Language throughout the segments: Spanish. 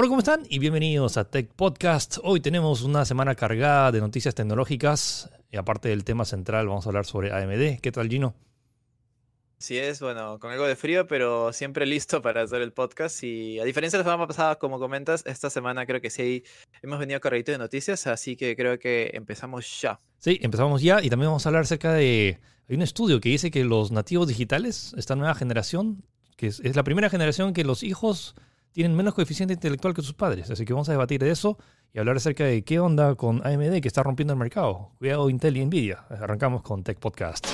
Hola, ¿cómo están? Y bienvenidos a Tech Podcast. Hoy tenemos una semana cargada de noticias tecnológicas. Y aparte del tema central, vamos a hablar sobre AMD. ¿Qué tal, Gino? Sí es, bueno, con algo de frío, pero siempre listo para hacer el podcast. Y a diferencia de la semana pasada, como comentas, esta semana creo que sí hemos venido cargadito de noticias, así que creo que empezamos ya. Sí, empezamos ya y también vamos a hablar acerca de... Hay un estudio que dice que los nativos digitales, esta nueva generación, que es, es la primera generación que los hijos tienen menos coeficiente intelectual que sus padres. Así que vamos a debatir de eso y hablar acerca de qué onda con AMD que está rompiendo el mercado. Cuidado Intel y Nvidia. Arrancamos con Tech Podcast.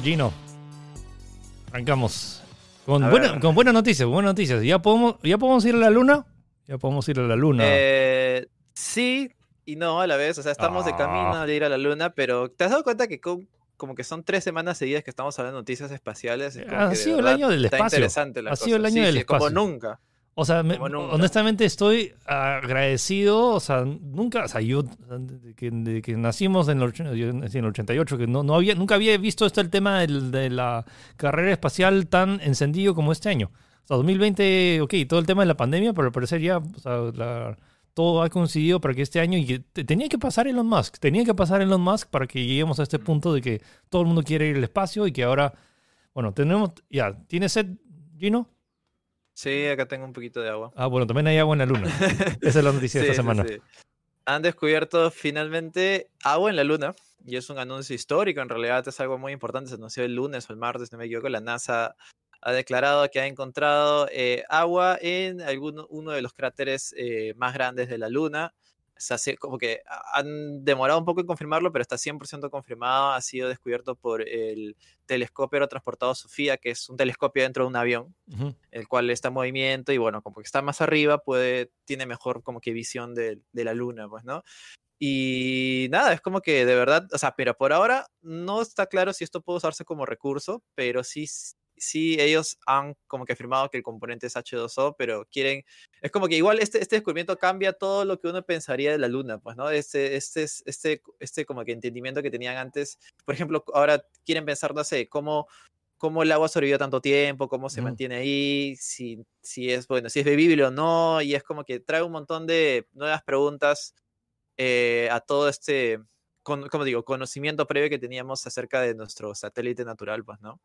Gino. Arrancamos. Con, buena, con buenas noticias, buenas noticias. ¿Ya podemos, ¿Ya podemos ir a la luna? Ya podemos ir a la luna. Eh, sí y no a la vez, o sea, estamos de Ah. camino de ir a la luna, pero ¿te has dado cuenta que con- como que son tres semanas seguidas que estamos hablando de noticias espaciales? Es Ha sido el año del está espacio. interesante la Ha sido el año Sí, del sí, Como espacio. nunca. O sea, me- honestamente estoy agradecido, o sea, nunca, o sea, yo, de que, nacimos en el, en el 88, que no, no había, nunca había visto este el tema del- de la carrera espacial tan encendido como este año. O sea, 2020, ok, todo el tema de la pandemia, pero al parecer ya, o sea, la- todo ha coincidido para que este año, y tenía que pasar Elon Musk, tenía que pasar Elon Musk para que lleguemos a este punto de que todo el mundo quiere ir al espacio y que ahora, bueno, tenemos, ya, ¿tienes sed, Gino? Sí, acá tengo un poquito de agua. Ah, bueno, también hay agua en la luna. Esa es la noticia de esta sí, semana. sí. Han descubierto finalmente agua en la luna y es un anuncio histórico. En realidad es algo muy importante. Se anunció el lunes o el martes, no me equivoco. La NASA ha declarado que ha encontrado eh, agua en alguno, uno de los cráteres eh, más grandes de la luna. Se hace como que ha- han demorado un poco en confirmarlo, pero está 100% confirmado. Ha sido descubierto por el telescopio aerotransportado Sofía, que es un telescopio dentro de un avión Ujú. el cual está en movimiento y bueno, como que está más arriba, puede, tiene mejor como que visión de, de la luna, pues, ¿no? Y nada, es como que de verdad, o sea, pero por ahora no está claro si esto puede usarse como recurso, pero sí, sí ellos han como que afirmado que el componente es H2O, pero quieren, es como que igual este, este descubrimiento cambia todo lo que uno pensaría de la luna, pues, ¿no? Este, este, es- este, este como que entendimiento que tenían antes, por ejemplo, ahora quieren pensar, no sé, cómo cómo el agua sobrevivió tanto tiempo, cómo se Mm. mantiene ahí, si, si es bueno, si es bebible o no, y es como que trae un montón de nuevas preguntas eh, a todo este, con, como digo, conocimiento previo que teníamos acerca de nuestro satélite natural, pues, ¿no?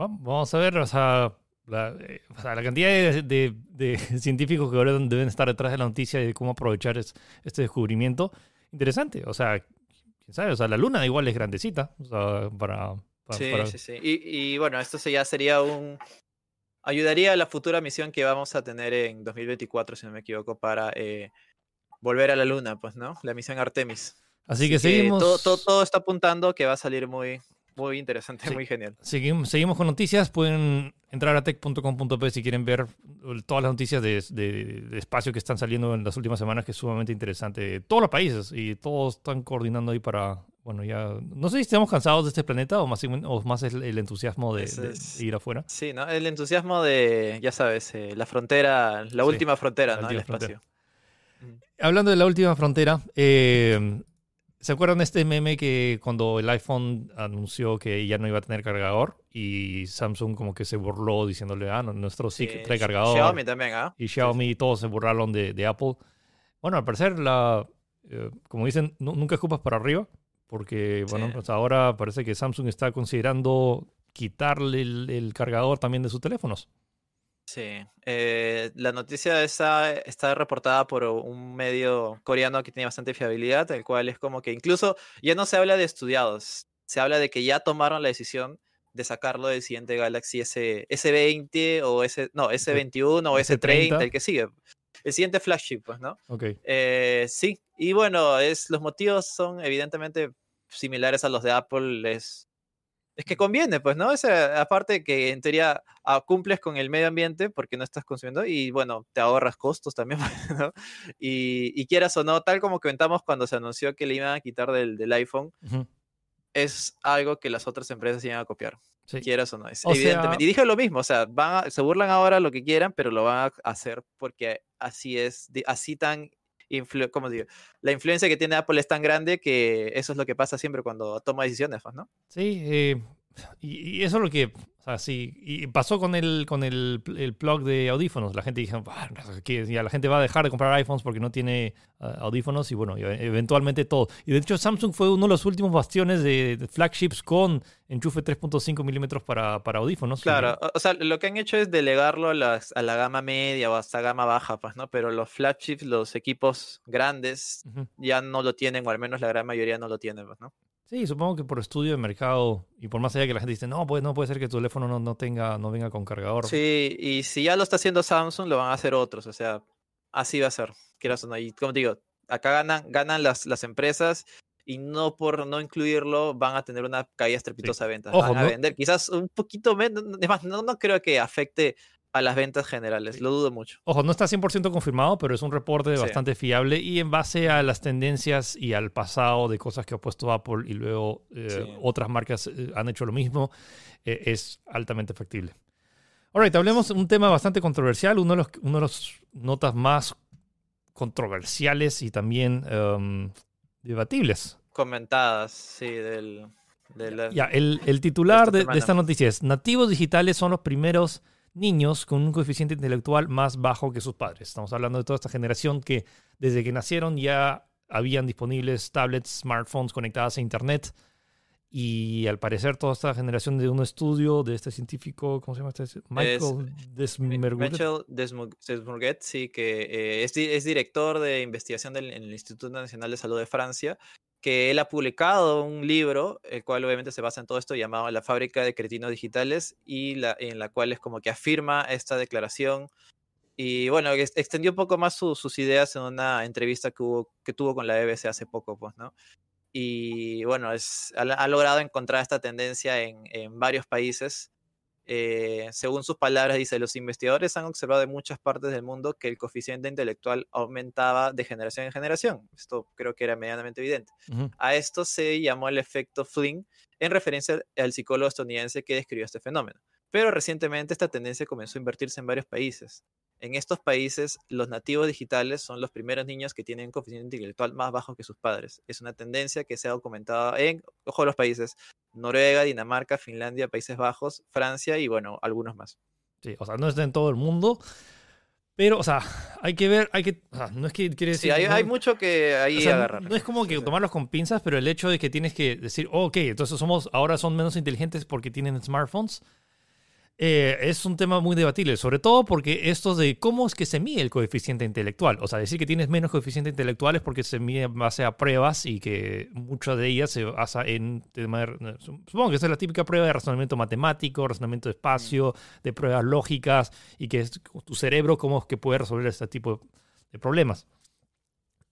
Va- Vamos a ver, o sea, la, eh, o sea, la cantidad de, de- de científicos que ahora deben estar detrás de la noticia de cómo aprovechar es- este descubrimiento. Interesante, o sea, quién sabe, o sea, la luna igual es grandecita, o sea, para... para- Sí, para- sí, sí. Y, y bueno, esto ya sería un... Ayudaría a la futura misión que vamos a tener en 2024, si no me equivoco, para eh, volver a la luna, pues, ¿no? La misión Artemis. Así que seguimos... todo, todo, todo está apuntando que va a salir muy, muy interesante, Sí. muy genial. Seguimos, seguimos con noticias. Pueden entrar a tech.com.p si quieren ver todas las noticias de, de- de espacio que están saliendo en las últimas semanas, que es sumamente interesante. Todos los países y todos están coordinando ahí para. Bueno, ya. No sé si estamos cansados de este planeta o más, o más el, el entusiasmo de, es- ir afuera. Sí, ¿no? El entusiasmo de, ya sabes, eh, la frontera, la Sí, última frontera, la ¿no? El última frontera. espacio. Hablando de la última frontera, eh, ¿se acuerdan de este meme que cuando el iPhone anunció que ya no iba a tener cargador y Samsung como que se burló diciéndole, ah, no, nuestro sí que Sí, trae cargador? Xiaomi también, ¿ah? y Sí, Xiaomi, todos se burlaron de, de Apple. Bueno, al parecer, la, eh, como dicen, nu- nunca escupas para arriba, porque bueno, Sí. pues ahora parece que Samsung está considerando quitarle el, el cargador también de sus teléfonos. Sí, eh, la noticia está, está reportada por un medio coreano que tiene bastante fiabilidad, el cual es como que incluso ya no se habla de estudiados, se habla de que ya tomaron la decisión de sacarlo del siguiente Galaxy S, S20 o S, no, S21 o S30, S30. el que sigue. El siguiente flagship, pues, ¿no? Ok. Eh, sí, y bueno, es, los motivos son evidentemente similares a los de Apple. Es, es que conviene, pues, ¿no? Esa, aparte que en teoría ah, cumples con el medio ambiente porque no estás consumiendo y bueno, te ahorras costos también, ¿no? Y, y quieras o no, tal como comentamos cuando se anunció que le iban a quitar del, del iPhone, es algo que las otras empresas iban a copiar. Sí. Quieras o no, es O sea- evidentemente. y dije lo mismo, o sea, van a- se burlan ahora lo que quieran, pero lo van a hacer porque así es, así tan, La influencia que tiene Apple es tan grande que eso es lo que pasa siempre cuando toma decisiones, pues, ¿no? Sí, eh, y, y eso es lo que, o sea, sí, y pasó con el, con el, el plug de audífonos. La gente dijo, "Ah, que ya la gente va a dejar de comprar iPhones porque no tiene ah, audífonos y bueno, e- eventualmente todo. Y de hecho Samsung fue uno de los últimos bastiones de, de flagships con enchufe 3.5 milímetros para, para audífonos. Claro, o, sea, lo que han hecho es delegarlo a, las- a la gama media o hasta gama baja, pues, ¿no? Pero los flagships, los equipos grandes, ya no lo tienen, o al menos la gran mayoría no lo tienen, pues, ¿no? Sí, supongo que por estudio de mercado y por más allá que la gente dice, no, pues no puede ser que tu teléfono no, no tenga, no venga con cargador. Sí, y si ya lo está haciendo Samsung, lo van a hacer otros, o sea, así va a ser, quieras o no. Y como te digo, acá ganan, ganan las, las empresas y no por no incluirlo van a tener una caída estrepitosa de ventas. Ojo, van a no- vender quizás un poquito menos, es más, no, no creo que afecte a las ventas generales, lo dudo mucho. Ojo, no está 100% confirmado, pero es un reporte Sí. bastante fiable y en base a las tendencias y al pasado de cosas que ha puesto Apple y luego eh, Sí. otras marcas eh, han hecho lo mismo, eh, es altamente factible. Alright, hablemos de un tema bastante controversial, uno de los, uno de los notas más controversiales y también em, debatibles. Comentadas, sí, del... del Ya, el, el titular esta de, esta noticia es, nativos digitales son los primeros niños con un coeficiente intelectual más bajo que sus padres. Estamos hablando de toda esta generación que desde que nacieron ya habían disponibles tablets, smartphones conectadas a Internet. Y al parecer toda esta generación de un estudio de este científico, ¿cómo se llama este? Michael Desmergudet. Mitchell Desmu- Desmourguet, sí, que eh, es director de investigación del, en el Instituto Nacional de Salud de Francia, que él ha publicado un libro, el cual obviamente se basa en todo esto, llamado La fábrica de cretinos digitales, y la, en la cual es como que afirma esta declaración. Y bueno, ex- extendió un poco más su- sus ideas en una entrevista que, hubo, que tuvo con la BBC hace poco, pues, ¿no? Y bueno, es, ha, ha logrado encontrar esta tendencia en, en varios países. Eh, según sus palabras, dice, los investigadores han observado en muchas partes del mundo que el coeficiente intelectual aumentaba de generación en generación. Esto creo que era medianamente evidente. A esto se llamó el efecto Flynn, en referencia al psicólogo estadounidense que describió este fenómeno. Pero recientemente esta tendencia comenzó a invertirse en varios países. En estos países, los nativos digitales son los primeros niños que tienen un coeficiente intelectual más bajo que sus padres. Es una tendencia que se ha documentado en, ojo, los países Noruega, Dinamarca, Finlandia, Países Bajos, Francia y bueno, algunos más. Sí, o sea, no está en todo el mundo. Pero, o sea, hay que ver, hay que, o sea, no es que quiere decir... Sí, hay, no- hay mucho que ahí O sea, agarrar. no es como que tomarlos con pinzas, pero el hecho de que tienes que decir, oh, ok, entonces somos, ahora son menos inteligentes porque tienen smartphones, eh, es un tema muy debatible, sobre todo porque esto de cómo es que se mide el coeficiente intelectual. O sea, decir que tienes menos coeficiente intelectual es porque se mide en base a pruebas y que muchas de ellas se basa en supongo que esa es la típica prueba de razonamiento matemático, razonamiento de espacio, de pruebas lógicas y que es tu cerebro cómo es que puede resolver este tipo de problemas.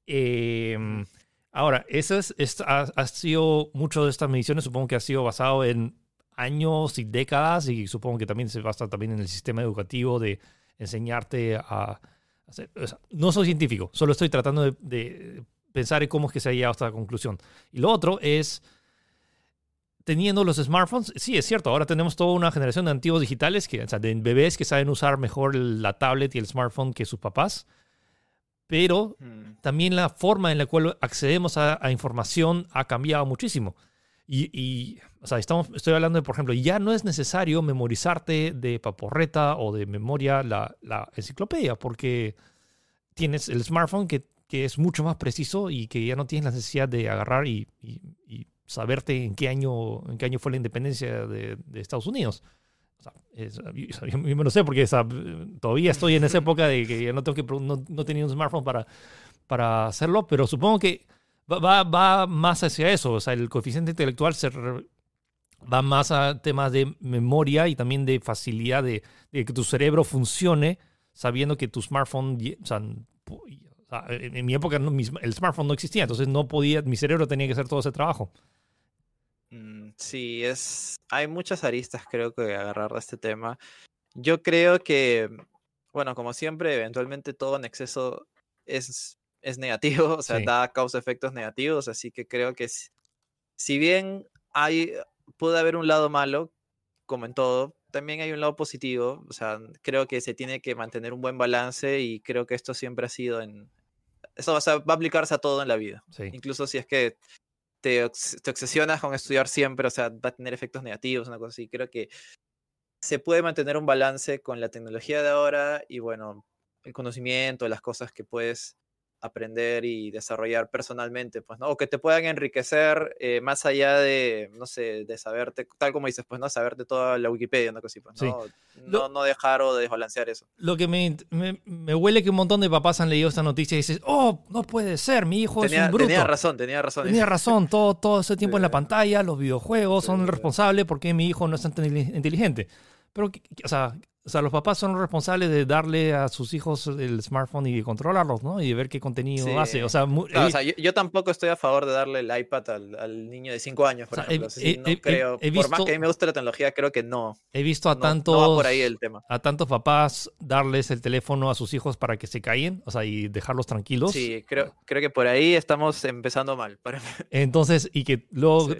Eh, ahora, eso es, es- ha, ha sido, mucho de estas mediciones supongo que ha sido basado en años y décadas y supongo que también se basa también en el sistema educativo de enseñarte a hacer, o sea, no soy científico, solo estoy tratando de, de pensar en cómo es que se ha llegado a esta conclusión. Y lo otro es, teniendo los smartphones, sí, es cierto, ahora tenemos toda una generación de antiguos digitales, que, o sea, de bebés que saben usar mejor la tablet y el smartphone que sus papás, pero Mm, también la forma en la cual accedemos a, a información ha cambiado muchísimo. Y, y, o sea, estamos, estoy hablando de, por ejemplo, ya no es necesario memorizarte de paporreta o de memoria la, la enciclopedia, porque tienes el smartphone que, que es mucho más preciso y que ya no tienes la necesidad de agarrar y, y- y saberte en qué año, en qué año fue la independencia de, de Estados Unidos. O sea, es- yo, me lo sé porque todavía estoy en esa época de que ya no, tengo que, no, no tenía un smartphone para, para hacerlo, pero supongo que va, va, va más hacia eso. O sea, el coeficiente intelectual se re- va más a temas de memoria y también de facilidad de, de que tu cerebro funcione sabiendo que tu smartphone, o sea, en, mi época no, el smartphone no existía, entonces no podía, mi cerebro tenía que hacer todo ese trabajo. mm, Sí, es. Hay muchas aristas, creo que agarrar de este tema. Yo creo que, bueno, como siempre, eventualmente todo en exceso es, es negativo, o sea, Sí. da causa efectos negativos, así que creo que si, si bien hay, puede haber un lado malo, como en todo, también hay un lado positivo, o sea, creo que se tiene que mantener un buen balance y creo que esto siempre ha sido en... Eso o sea, va a aplicarse a todo en la vida Sí. incluso si es que te, te obsesionas con estudiar siempre, o sea, va a tener efectos negativos, una cosa así. Creo que se puede mantener un balance con la tecnología de ahora y, bueno, el conocimiento, las cosas que puedes aprender y desarrollar personalmente, pues, ¿no? O que te puedan enriquecer eh, más allá de, no sé, de saberte, tal como dices, pues, ¿no? Saberte toda la Wikipedia, una cosa así, pues, Sí. ¿no? Lo- No, no dejar o desbalancear eso. Lo que me, me, me huele que un montón de papás han leído esta noticia y dices, oh, no puede ser, mi hijo es Tenía, un bruto. tenía razón, tenía razón. Tenía razón, todo, todo ese tiempo en la Sí. pantalla, los videojuegos son Sí. el responsable porque mi hijo no es tan inteli- inteligente. Pero, ¿qué- qué- o sea, o sea, los papás son los responsables de darle a sus hijos el smartphone y de controlarlos, ¿no? Y de ver qué contenido Sí. hace. O sea, o sea, yo, yo tampoco estoy a favor de darle el iPad al, al niño de 5 años, por O sea, he- ejemplo. He- no he- creo. Por más que a mí me guste la tecnología, creo que no. he visto a no, tantos no va por ahí el tema. a tantos papás darles el teléfono a sus hijos para que se callen, o sea, y dejarlos tranquilos. Sí, creo, creo que por ahí estamos empezando mal. Para- Entonces, y que luego Sí.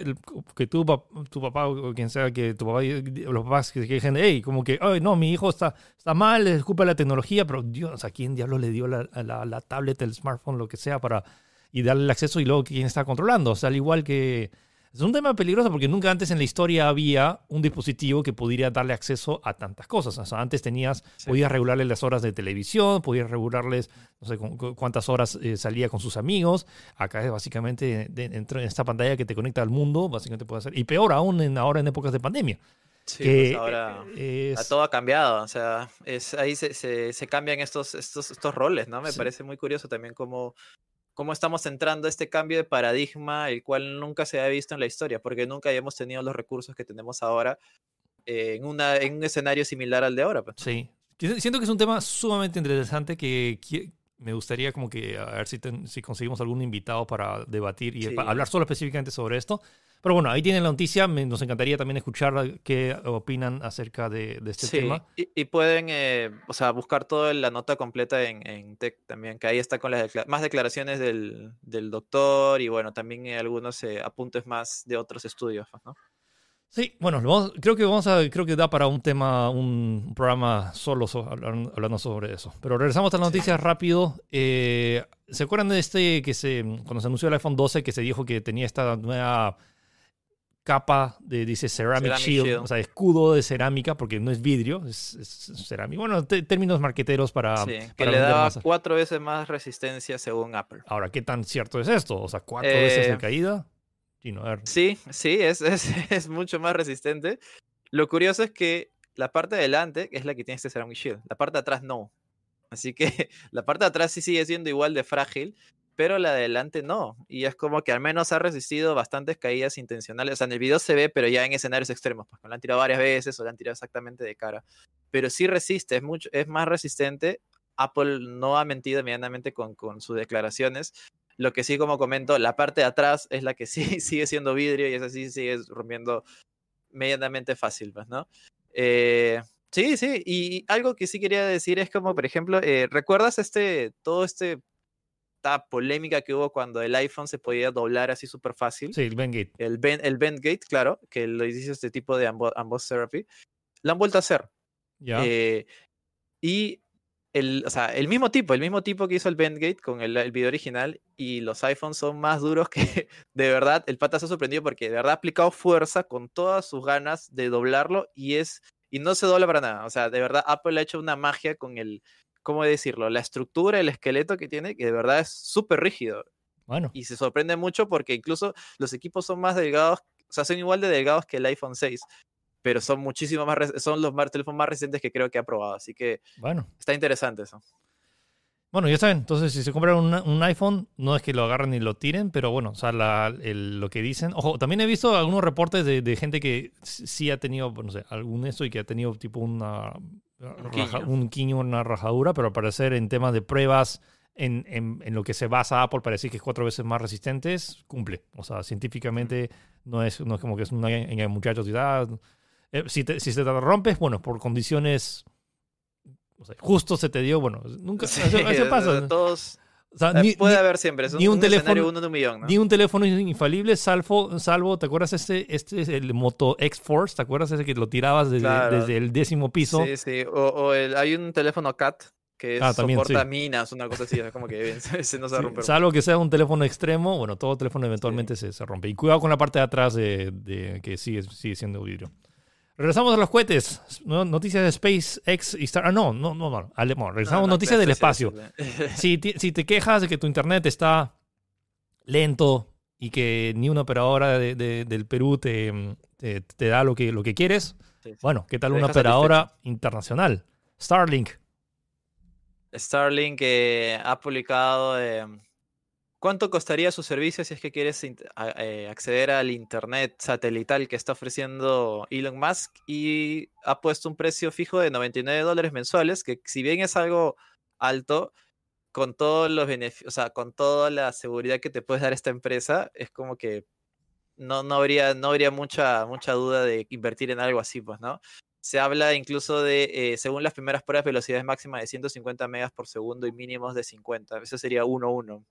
que tu, tu papá o quien sea, que tu papá, los papás que dijeron, hey, como que, ay, no, mi hijo está, está mal, es culpa de la tecnología, pero Dios, sea, ¿quién diablos le dio la, la, la tablet, el smartphone, lo que sea, para y darle el acceso y luego quién está controlando? O sea, al igual que. Es un tema peligroso porque nunca antes en la historia había un dispositivo que pudiera darle acceso a tantas cosas. O sea, antes tenías, Sí. podías regularle las horas de televisión, podías regularles, no sé, cu- cu- cuántas horas eh, salía con sus amigos. Acá es básicamente de- de esta pantalla que te conecta al mundo, básicamente puede hacer. Y peor aún en, ahora en épocas de pandemia. Sí, que pues ahora es- todo ha cambiado. O sea, es, ahí se, se, se cambian estos, estos, estos roles, ¿no? Me Sí. parece muy curioso también cómo, cómo estamos entrando a este cambio de paradigma, el cual nunca se había visto en la historia, porque nunca habíamos tenido los recursos que tenemos ahora en, una, en un escenario similar al de ahora. pues. Sí. Siento que es un tema sumamente interesante que me gustaría como que a ver si, ten- si conseguimos algún invitado para debatir y Sí. hablar solo específicamente sobre esto. Pero bueno, ahí tienen la noticia. Me- nos encantaría también escuchar qué opinan acerca de, de este Sí, tema. y, y pueden, eh, o sea, buscar toda la nota completa en, en Tech también, que ahí está con las decla- más declaraciones del, del doctor y bueno, también eh, algunos eh, apuntes más de otros estudios, pues, ¿no? Sí, bueno, vamos- creo que vamos a, creo que da para un tema, un programa solo so- hablando sobre eso. Pero regresamos a las noticias rápido. Eh, ¿Se acuerdan de este que se, cuando se anunció el iPhone 12 que se dijo que tenía esta nueva capa de, dice Ceramic, Ceramic Shield, Shield. o sea, escudo de cerámica, porque no es vidrio, es, es cerámica. Bueno, te- términos marqueteros para, Sí, que para le daba más. cuatro veces más resistencia según Apple. Ahora, ¿qué tan cierto es esto? O sea, cuatro veces de Eh, caída. Sí, sí, es, es, es mucho más resistente. Lo curioso es que la parte de adelante es la que tiene este Ceramic Shield, la parte de atrás no. Así que la parte de atrás sí sigue siendo igual de frágil, pero la de adelante no. Y es como que al menos ha resistido bastantes caídas intencionales. O sea, en el video se ve, pero ya en escenarios extremos, pues que lo han tirado varias veces o lo han tirado exactamente de cara. Pero sí resiste, es, mucho, es más resistente. Apple no ha mentido medianamente con, con sus declaraciones. Lo que sí, como comento, la parte de atrás es la que sí sigue siendo vidrio y esa sí sigue rompiendo medianamente fácil, pues, ¿no? Eh, sí, sí, y algo que sí quería decir es como, por ejemplo, eh, ¿recuerdas este, todo este, esta polémica que hubo cuando el iPhone se podía doblar así súper fácil? Sí, el Bengate. El, bend, el bend gate, claro, que lo hizo este tipo de ambo- ambos therapy, lo han vuelto a hacer. Ya. Eh, y el, o sea, el mismo tipo, el mismo tipo que hizo el Bendgate con el, el video original y los iPhones son más duros que de verdad. El pata se ha sorprendido porque de verdad ha aplicado fuerza con todas sus ganas de doblarlo y es y no se dobla para nada. O sea, de verdad Apple ha hecho una magia con el, ¿cómo decirlo? La estructura, el esqueleto que tiene, que de verdad es súper rígido bueno, y se sorprende mucho porque incluso los equipos son más delgados, o sea, son igual de delgados que el iPhone 6, pero son muchísimo más, son los más, teléfonos más recientes que creo que ha probado, así que bueno. está interesante eso. Bueno, ya saben, entonces si se compran un, un iPhone, no es que lo agarren y lo tiren, pero bueno, o sea, la- el- lo que dicen. Ojo, también he visto algunos reportes de, de gente que sí ha tenido, pues, no sé, algún esto y que ha tenido tipo una. quiño. un quiño, una rajadura, pero al parecer en temas de pruebas en, en, en lo que se basa Apple para decir que es cuatro veces más resistentes, cumple. O sea, científicamente no es, no es como que es una en el muchacho ciudad. Eh, si, te, si se te rompes, bueno, por condiciones o sea, justo se te dio, bueno, nunca Sí, eso, eso pasa. Todos, O sea, ni, puede ni- haber siempre. Es un, ni un un teléfono- uno de un millón, ¿no? ni un teléfono es infalible, salvo, salvo, ¿te acuerdas este, este es el Moto X-Force? ¿Te acuerdas ese que lo tirabas desde, Claro. desde el décimo piso? Sí, sí. O, o el- hay un teléfono CAT que Ah, también, soporta sí. minas, una cosa así. Es como que no se va a Sí, romper. salvo que sea un teléfono extremo, bueno, todo teléfono eventualmente se, se rompe. Y cuidado con la parte de atrás de, de- que sigue, sigue siendo vidrio. Regresamos a los cohetes. No- Noticias de SpaceX y Star. Ah, no, no, no, no. Regresamos a no, noticias del espacio. Si, te quejas de que tu internet está lento y que ni una operadora de- de- del Perú te, te, te da lo que, lo que quieres, Sí, sí. bueno, ¿qué tal una operadora internacional? Starlink. Starlink eh, ha publicado eh, cuánto costaría su servicio si es que quieres eh, acceder al internet satelital que está ofreciendo Elon Musk y ha puesto un precio fijo de 99 dólares mensuales, que si bien es algo alto, con todos los beneficios, o sea, con toda la seguridad que te puede dar esta empresa, es como que no, no habría, no habría mucha, mucha duda de invertir en algo así, pues, ¿no? Se habla incluso de, eh, según las primeras pruebas, velocidades máximas de 150 megas por segundo y mínimos de 50. Eso sería 1-1.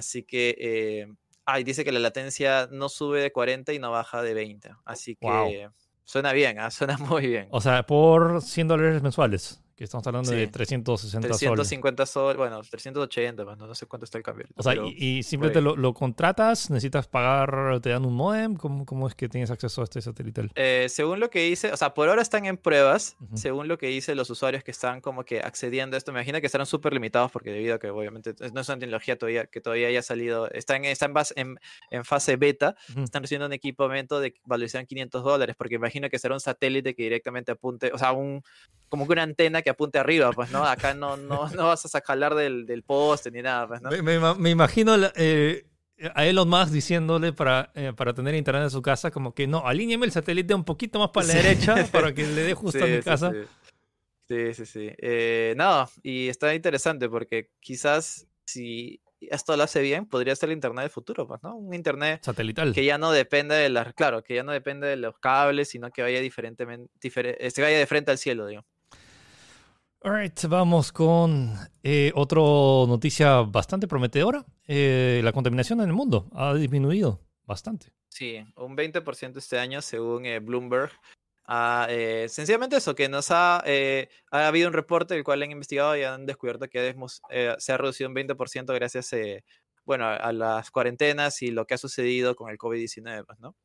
Así que, eh, ah, y dice que la latencia no sube de 40 y no baja de 20. Así que Wow. suena bien, ¿ah? suena muy bien. O sea, por 100 dólares mensuales, que estamos hablando de Sí. 360 soles. 350 sol, bueno, 380, pues, no, no sé cuánto está el cambio. O sea, y, y simplemente lo, lo contratas, necesitas pagar, te dan un modem, ¿cómo, cómo es que tienes acceso a este satelital? Eh, según lo que dice, o sea, por ahora están en pruebas, según lo que dice los usuarios que están como que accediendo a esto, me imagino que estarán súper limitados porque debido a que obviamente no es una tecnología todavía que todavía haya salido, está en, está en, base- en, en fase beta, Ujú. están recibiendo un equipamiento de valoración 500 dólares, porque imagino que será un satélite que directamente apunte, o sea, un, como que una antena que apunte arriba, pues, ¿no? Acá no, no, no vas a sacar del, del poste ni nada, pues, ¿no? Me, me ima- me imagino eh, a Elon Musk diciéndole para, eh, para tener internet en su casa, como que no, alíñeme el satélite un poquito más para la Sí. derecha para que le dé justo a Sí, mi sí, casa. Sí, sí, sí. Eh, no, y está interesante porque quizás si esto lo hace bien, podría ser el Internet del futuro, pues, ¿no? Un Internet Satelital. que ya no depende de las, claro, que ya no depende de los cables, sino que vaya diferentemente, difere- se vaya de frente al cielo, digo. Alright, vamos con eh, otra noticia bastante prometedora. Eh, la contaminación en el mundo ha disminuido bastante. Sí, un 20% este año según eh, Bloomberg. Ah, sencillamente eso, que nos ha, ha habido un reporte el cual han investigado y han descubierto que hemos, se ha reducido un 20% gracias bueno, a, las cuarentenas y lo que ha sucedido con el COVID-19, pues, ¿no?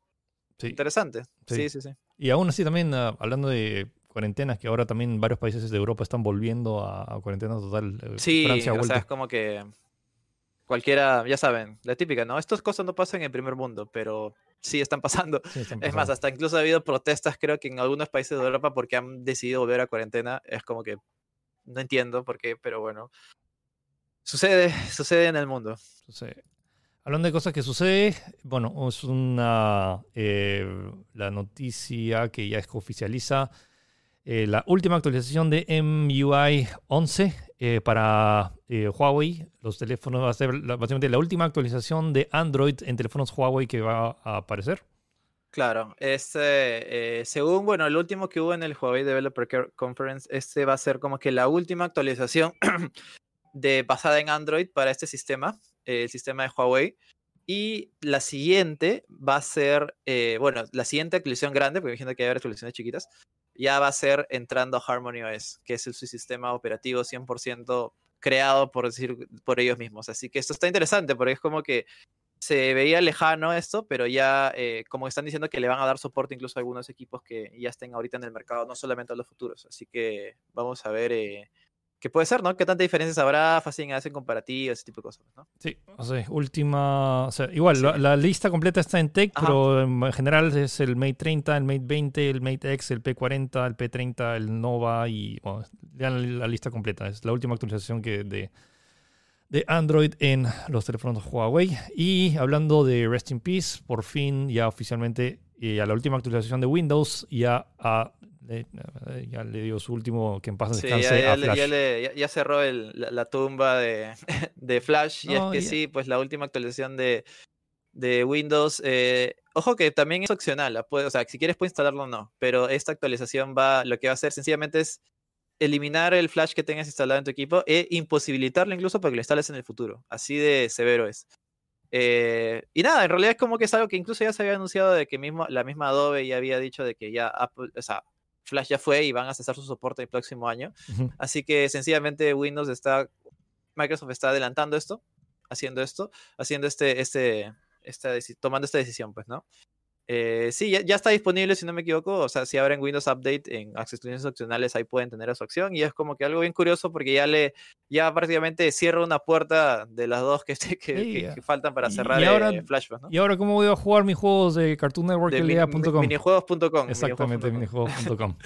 Sí. Interesante. Sí. Sí, sí, sí. Y aún así también, ah, hablando de cuarentenas, que ahora también varios países de Europa están volviendo a, a cuarentena total. eh, Sí, Francia o sea, es como que cualquiera, ya saben, la típica, ¿no? Estas cosas no pasan en el primer mundo, pero sí están pasando. Sí, están Es más, hasta incluso ha habido protestas, creo que en algunos países de Europa porque han decidido volver a cuarentena. Es como que no entiendo por qué, pero bueno. Sucede, sucede en el mundo. Sí. Hablando de cosas que sucede, bueno, es una eh, la noticia que ya es que oficializa eh, la última actualización de MUI 11 eh, para eh, Huawei. Los teléfonos va a ser básicamente la última actualización de Android en teléfonos Huawei que va a aparecer. Claro, este, según, bueno, el último que hubo en el Huawei Developer Care Conference, este va a ser como que la última actualización de, basada en Android para este sistema, el sistema de Huawei. Y la siguiente va a ser, bueno, la siguiente actualización grande, porque imagino que hay actualizaciones chiquitas, ya va a ser entrando a Harmony OS, que es su sistema operativo 100% creado por decir por ellos mismos. Así que esto está interesante porque es como que se veía lejano esto, pero ya eh, como están diciendo que le van a dar soporte incluso a algunos equipos que ya estén ahorita en el mercado, no solamente a los futuros. Así que vamos a ver eh, qué puede ser, ¿no? ¿Qué tantas diferencias habrá? Fácil hacen comparativas, ese tipo de cosas, ¿no? Sí, o sea, última. O sea, igual, Sí. la, la lista completa está en Tech, Ajá. pero en general es el Mate 30, el Mate 20, el Mate X, el P40, el P30, el Nova y. Bueno, lean la lista completa. Es la última actualización que de, de Android en los teléfonos Huawei. Y hablando de Rest in Peace, por fin, ya oficialmente, eh, a la última actualización de Windows, ya ha le- ya le dio su último que en paz Sí, descanse ya, a ya Flash. ya le- ya- cerró el- la, la tumba de, de Flash. Y No, es que sí, pues la última actualización de, de Windows. eh, ojo que también es opcional. puede- o sea, si quieres puedes instalarlo o no. Pero esta actualización va, lo que va a hacer sencillamente es eliminar el Flash que tengas instalado en tu equipo e imposibilitarlo incluso para que lo instales en el futuro. Así de severo es. Eh, y nada, en realidad es como que es algo que incluso ya se había anunciado de que mismo, la misma Adobe ya había dicho de que ya Apple, o sea, Flash ya fue y van a cesar su soporte el próximo año. Ujú. Así que sencillamente Windows está, Microsoft está adelantando esto, haciendo esto, haciendo este, este, esta, tomando esta decisión, pues, ¿no? Eh, sí, ya, ya está disponible, si no me equivoco. O sea, si abren Windows Update en accesorios opcionales, ahí pueden tener a su acción. Y es como que algo bien curioso porque ya le, ya prácticamente cierra una puerta de las dos que, que, faltan para cerrar y ahora- eh, Flash, ¿no? Y ahora, ¿cómo voy a jugar mis juegos de Cartoon Network De mi- minijuegos.com. Exactamente, minijuegos.com.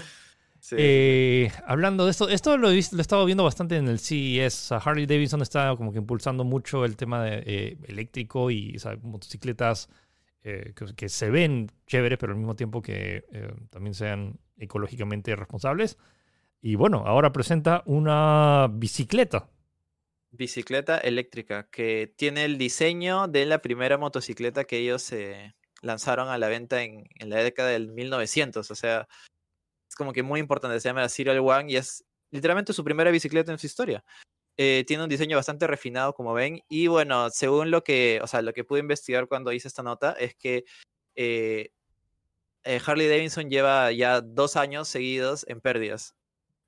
Sí. Eh, hablando de esto, esto lo he, visto- lo he estado viendo bastante en el CES. O sea, Harley Davidson está como que impulsando mucho el tema de, eh, eléctrico y o sea, motocicletas eh, que, se ven chéveres, pero al mismo tiempo que eh, también sean ecológicamente responsables. Y bueno, ahora presenta una bicicleta. bicicleta eléctrica que tiene el diseño de la primera motocicleta que ellos eh, lanzaron a la venta en, en la década del 1900. O sea, es como que muy importante. Se llama la Serial One y es literalmente su primera bicicleta en su historia. Eh, tiene un diseño bastante refinado, como ven. Y bueno, según lo que, o sea, lo que pude investigar cuando hice esta nota, es que eh, eh, Harley Davidson lleva ya dos años seguidos en pérdidas.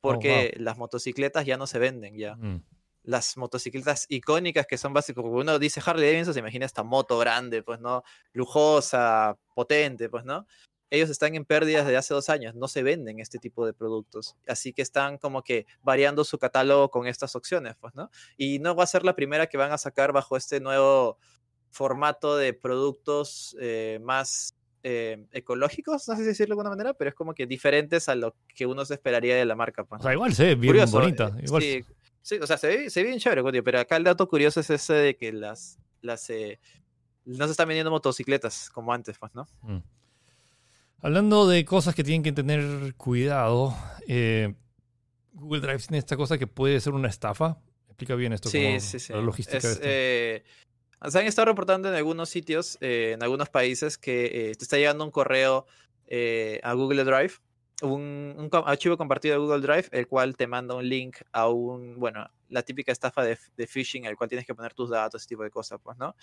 Oh, wow. Porque las motocicletas ya no se venden ya Mm. las motocicletas icónicas que son básicas. Porque uno dice Harley Davidson, se imagina esta moto grande, pues, ¿no? Lujosa, potente, pues, ¿no? Ellos están en pérdidas desde hace dos años, no se venden este tipo de productos. Así que están como que variando su catálogo con estas opciones, pues, ¿no? Y no va a ser la primera que van a sacar bajo este nuevo formato de productos eh, más eh, ecológicos, no sé si decirlo de alguna manera, pero es como que diferentes a lo que uno se esperaría de la marca. Pues, O ¿no? sea, igual se ve bien Curioso, bonita. eh, Igual Sí, sí, o sea, se ve, se ve bien chévere, pero acá el dato curioso es ese de que las, las eh, no se están vendiendo motocicletas como antes, pues, ¿no? Mm. Hablando de cosas que tienen que tener cuidado, eh, Google Drive tiene esta cosa que puede ser una estafa. Explica bien esto, Sí, sí, sí. la logística Es, de esto. eh, se han estado reportando en algunos sitios, eh, en algunos países, que eh, te está llegando un correo a Google Drive, un, archivo compartido de Google Drive, el cual te manda un link a un, bueno, la típica estafa de, de phishing, el cual tienes que poner tus datos, ese tipo de cosas, pues, ¿no?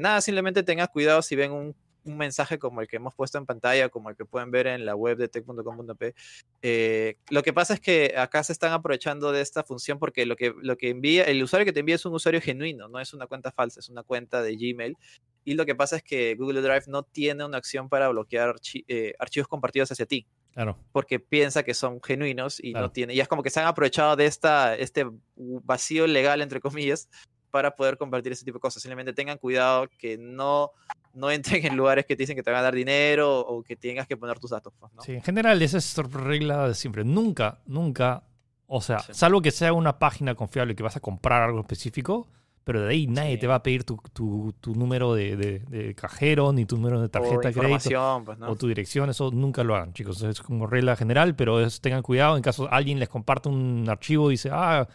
Nada, simplemente tengas cuidado si ven un, un mensaje como el que hemos puesto en pantalla, como el que pueden ver en la web de tech.com.p. Eh, lo que pasa es que acá se están aprovechando de esta función porque lo que, lo que envía, el usuario que te envía es un usuario genuino, no es una cuenta falsa, es una cuenta de Gmail. Y lo que pasa es que Google Drive no tiene una acción para bloquear archi- eh, archivos compartidos hacia ti Claro. porque piensa que son genuinos y Claro. no tiene, y es como que se han aprovechado de esta, este vacío legal, entre comillas, para poder compartir ese tipo de cosas. Simplemente tengan cuidado que no, no entren en lugares que te dicen que te van a dar dinero o que tengas que poner tus datos. pues, ¿no? Sí, en general, esa es regla de siempre. Nunca, nunca, o sea, Sí. salvo que sea una página confiable que vas a comprar algo específico, pero de ahí nadie Sí. te va a pedir tu, tu- tu número de, de- de cajero, ni tu número de tarjeta de crédito, pues, ¿no? o tu dirección. Eso nunca lo hagan, chicos. Es como regla general, pero es- tengan cuidado en caso alguien les comparte un archivo y dice, ah,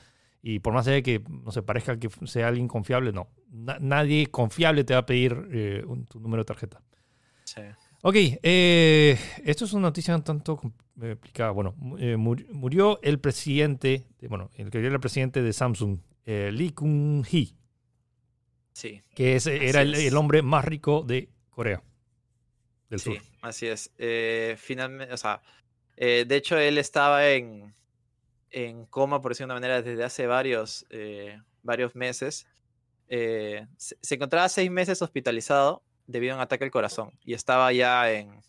y por más de que, no se parezca que sea alguien confiable, no. Na- nadie confiable te va a pedir eh, un- tu número de tarjeta. Sí. Ok, eh, esto es una noticia un tanto complicada. Bueno, mu- eh, mur- murió el presidente, de- bueno, el que era el presidente de Samsung, eh, Lee Kun-hee, Sí, que es- era el, hombre más rico de Corea del sí, Sur. así es. Eh, finalmente, o sea, eh, de hecho él estaba en, en coma, por decirlo de una manera, desde hace varios, eh, varios meses. Eh, se, se encontraba seis meses hospitalizado debido a un ataque al corazón y estaba ya en,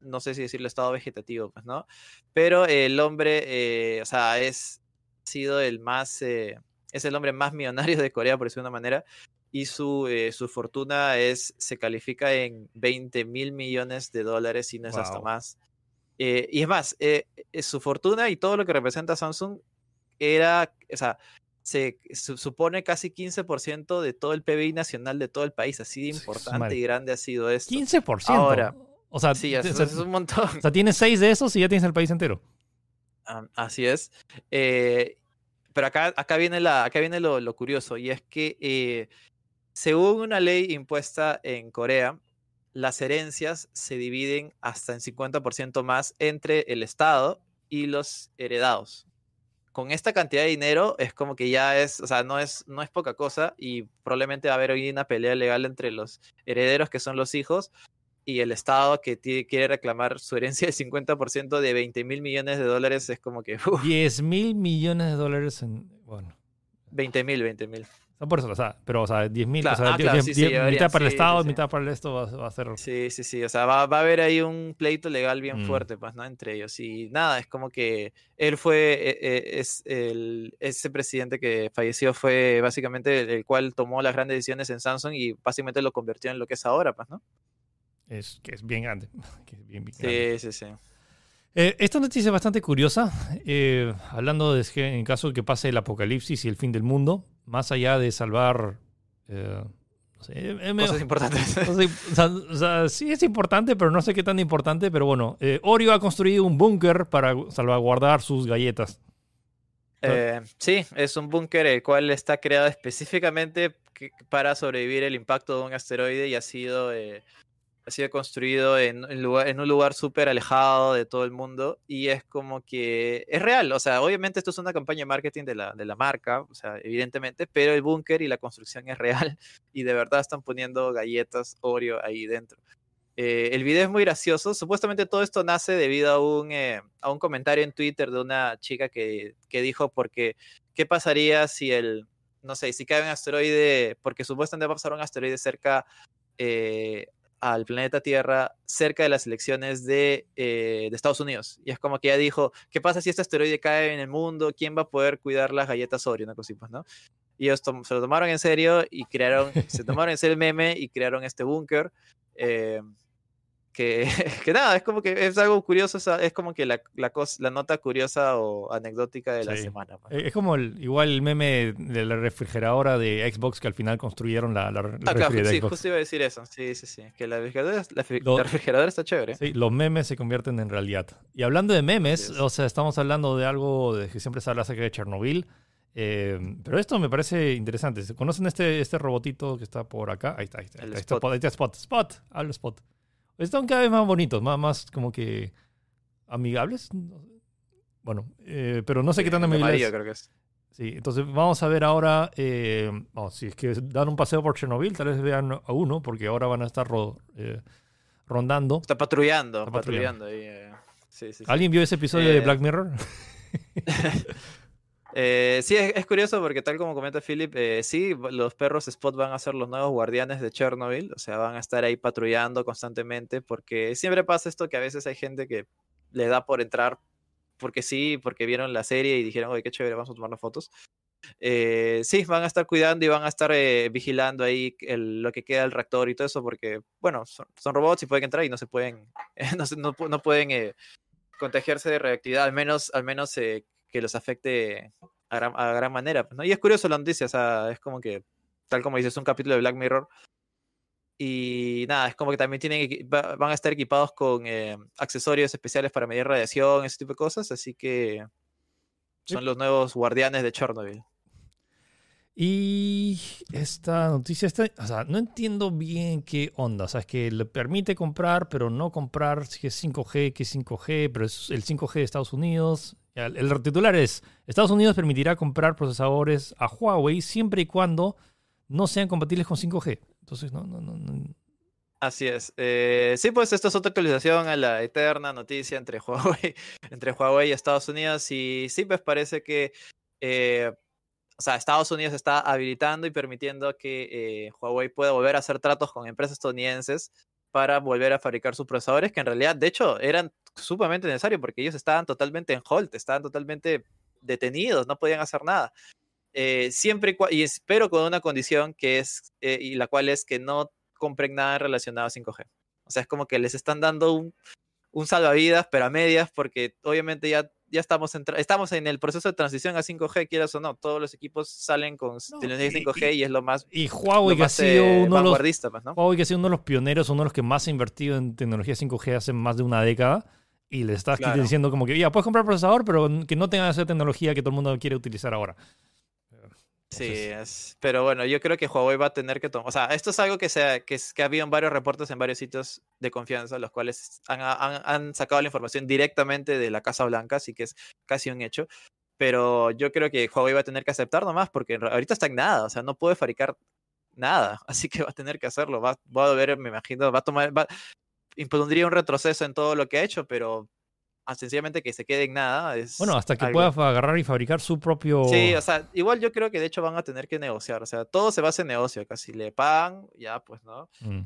no sé si decirlo, estado vegetativo, pues, ¿no? Pero el hombre, eh, o sea, es sido el más, es el hombre más millonario de Corea, por decirlo de una manera, y su, su fortuna es, se califica en 20 mil millones de dólares, si no es hasta más. Eh, y es más, eh, eh, su fortuna y todo lo que representa Samsung era, o sea, se su- supone casi 15% de todo el PBI nacional de todo el país, así de importante y grande ha sido esto. 15%. Ahora, o sea, Sí, o sea, es un montón. o sea, tienes seis de esos y ya tienes el país entero. Ah, Así es. Eh, pero acá, acá viene, la, acá viene lo, lo curioso, y es que eh, según una ley impuesta en Corea, las herencias se dividen hasta en 50% más entre el Estado y los heredados. Con esta cantidad de dinero es como que ya es, o sea, no es, no es poca cosa y probablemente va a haber hoy una pelea legal entre los herederos, que son los hijos, y el Estado que quiere reclamar su herencia del 50% de 20 mil millones de dólares es como que, uf, 10 mil millones de dólares en. Bueno. 20 mil, 20 mil. Sea, por eso, o sea, pero, o sea, 10 mil, Claro, o sea, ah, die- claro, die- sí, sí, die- llevarían, mitad para el Estado, mitad para el esto va, va a ser. Sí, sí, sí, o sea, va, va a haber ahí un pleito legal bien Mm. fuerte, pues, ¿no? Entre ellos. Y nada, es como que él fue, eh, eh, es el, ese presidente que falleció fue básicamente el, el cual tomó las grandes decisiones en Samsung y básicamente lo convirtió en lo que es ahora, pues, ¿no? Es, que es bien grande. que es bien, bien grande. Sí, sí, sí. Eh, esta noticia es bastante curiosa, eh, hablando de que en caso de que pase el apocalipsis y el fin del mundo, más allá de salvar... eh, no sé, Cosas importantes. no sé, o sea, o sea, sí es importante, pero no sé qué tan importante, pero bueno, Oreo ha construido un búnker para salvaguardar sus galletas. Sí, es un búnker el cual está creado específicamente para sobrevivir el impacto de un asteroide y ha sido, ha sido construido en, un lugar súper alejado de todo el mundo y es como que es real, o sea, obviamente esto es una campaña de marketing de la, de la marca, o sea, evidentemente, pero el búnker y la construcción es real y de verdad están poniendo galletas Oreo ahí dentro. Eh, el video es muy gracioso. Supuestamente todo esto nace debido a un, eh, a un comentario en Twitter de una chica que, que dijo porque qué pasaría si el, no sé, si cae un asteroide, porque supuestamente va a pasar un asteroide cerca eh, al planeta Tierra, cerca de las elecciones de, eh, de Estados Unidos. Y es como que ella dijo, ¿qué pasa si este asteroide cae en el mundo? ¿Quién va a poder cuidar las galletas Oreo? Una cosa pues, ¿no? Y ellos se lo tomaron en serio y crearon, se tomaron en serio el meme y crearon este búnker. eh, que, que nada, es como que es algo curioso, es, como que la, la, cos- la nota curiosa o anecdótica de la Sí. semana. pues. Eh, Es como el, igual el meme de la refrigeradora de Xbox que al final construyeron la, la, la Ah, claro, de sí, Xbox. justo iba a decir eso. Sí, sí, sí. Que la refrigeradora, la, refrigeradora está chévere. Sí, los memes se convierten en realidad. Y hablando de memes, o sea, estamos hablando de algo de que siempre se habla acerca de Chernobyl. eh, pero esto me parece interesante. ¿Se ¿Conocen este, este robotito que está por acá? Ahí está, ahí está. El ahí está, Spot. ahí está Spot. Spot, habla Spot. Están cada vez más bonitos, más, más como que amigables. Bueno, eh, pero no sé qué tan amigables. amarillo creo que es. Sí, entonces vamos a ver ahora, eh, si es que dan un paseo por Chernobyl, tal vez vean a uno, porque ahora van a estar ro- eh, rondando. Está patrullando, Está patrullando. patrullando. ahí, eh, Sí, sí, sí. ¿Alguien vio ese episodio de Black Mirror? Eh, sí, es, curioso porque tal como comenta Philip, eh, sí, los perros Spot van a ser los nuevos guardianes de Chernobyl, o sea, van a estar ahí patrullando constantemente porque siempre pasa esto que a veces hay gente que le da por entrar porque sí, porque vieron la serie y dijeron, oye, qué chévere, vamos a tomarnos fotos. Eh, sí, van a estar cuidando y van a estar vigilando ahí lo que queda del reactor y todo eso porque, bueno, son, robots y pueden entrar y no se pueden, no, no no pueden contagiarse de reactividad, al menos, al menos que los afecte a gran, a gran manera. ¿no? Y es curioso la noticia, o sea, es como que, tal como dices, un capítulo de Black Mirror. Y nada, es como que también tienen, van a estar equipados con eh, accesorios especiales para medir radiación, ese tipo de cosas, así que son los nuevos guardianes de Chernobyl. Y esta noticia, está, o sea, no entiendo bien qué onda. O sea, es que le permite comprar, pero no comprar si es 5G, que es 5G, pero es el 5G de Estados Unidos. El, titular es, Estados Unidos permitirá comprar procesadores a Huawei siempre y cuando no sean compatibles con 5G. Entonces, no, no, no. Así es. Eh, sí, pues esto es otra actualización a la eterna noticia entre Huawei, entre Huawei y Estados Unidos. Y sí, pues parece que eh, o sea, Estados Unidos está habilitando y permitiendo que eh, Huawei pueda volver a hacer tratos con empresas estadounidenses para volver a fabricar sus procesadores, que en realidad, de hecho, eran sumamente necesarios porque ellos estaban totalmente en hold, estaban totalmente detenidos, no podían hacer nada. Eh, siempre y, y espero con una condición que es, eh, y la cual es que no compren nada relacionado a 5G. O sea, es como que les están dando un, un salvavidas, pero a medias, porque obviamente ya ya estamos en, estamos en el proceso de transición a 5G, quieras o no. Todos los equipos salen con tecnología 5G y, es lo más. Y Huawei, que ha sido eh, uno de los, pues, Huawei, que ha sido uno de los pioneros, uno de los que más ha invertido en tecnología 5G hace más de una década. Y le estás diciendo como que, ya, puedes comprar procesador, pero que no tenga esa tecnología que todo el mundo quiere utilizar ahora. Sí, es, pero bueno, yo creo que Huawei va a tener que tomar, o sea, esto es algo que, sea, que, que ha habido en varios reportes en varios sitios de confianza, los cuales han, han, han, sacado la información directamente de la Casa Blanca, así que es casi un hecho. Pero yo creo que Huawei va a tener que aceptar nomás, porque ahorita está en nada, o sea, no puede fabricar nada, así que va a tener que hacerlo. Va, va a ver, me imagino, va a tomar, va, impondría un retroceso en todo lo que ha hecho, pero sencillamente que se quede en nada. Es bueno, hasta que pueda agarrar y fabricar su propio. Sí, o sea, igual yo creo que de hecho van a tener que negociar. O sea, todo se basa en negocio. Casi le pagan, ya pues, ¿no? Mm.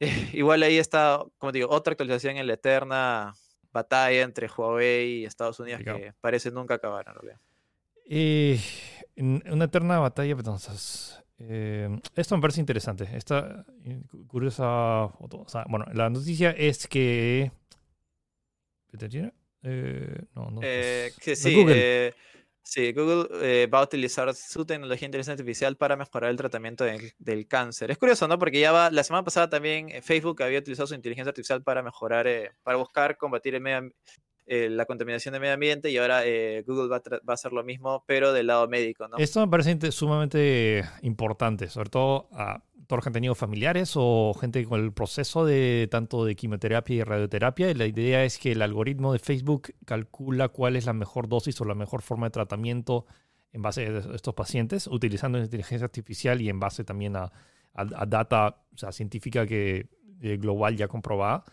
igual ahí está, como digo, otra actualización en la eterna batalla entre Huawei y Estados Unidos que parece nunca acabar en realidad. Y una eterna batalla, entonces. Eh, esto me parece interesante. Esta curiosa foto. O sea, bueno, la noticia es que eh, no, no. Eh, sí, Google. Eh, sí, Google va a utilizar su tecnología de inteligencia artificial para mejorar el tratamiento del cáncer. Es curioso, ¿no? Porque ya va, la semana pasada también Facebook había utilizado su inteligencia artificial para mejorar, para buscar combatir el medio, la contaminación del medio ambiente y ahora Google va a, hacer lo mismo, pero del lado médico, ¿no? Esto me parece sumamente importante, sobre todo a todos que han tenido familiares o gente con el proceso de tanto de quimioterapia y radioterapia. La idea es que el algoritmo de Facebook calcula cuál es la mejor dosis o la mejor forma de tratamiento en base a estos pacientes, utilizando inteligencia artificial y en base también a, data científica que eh, global ya comprobada.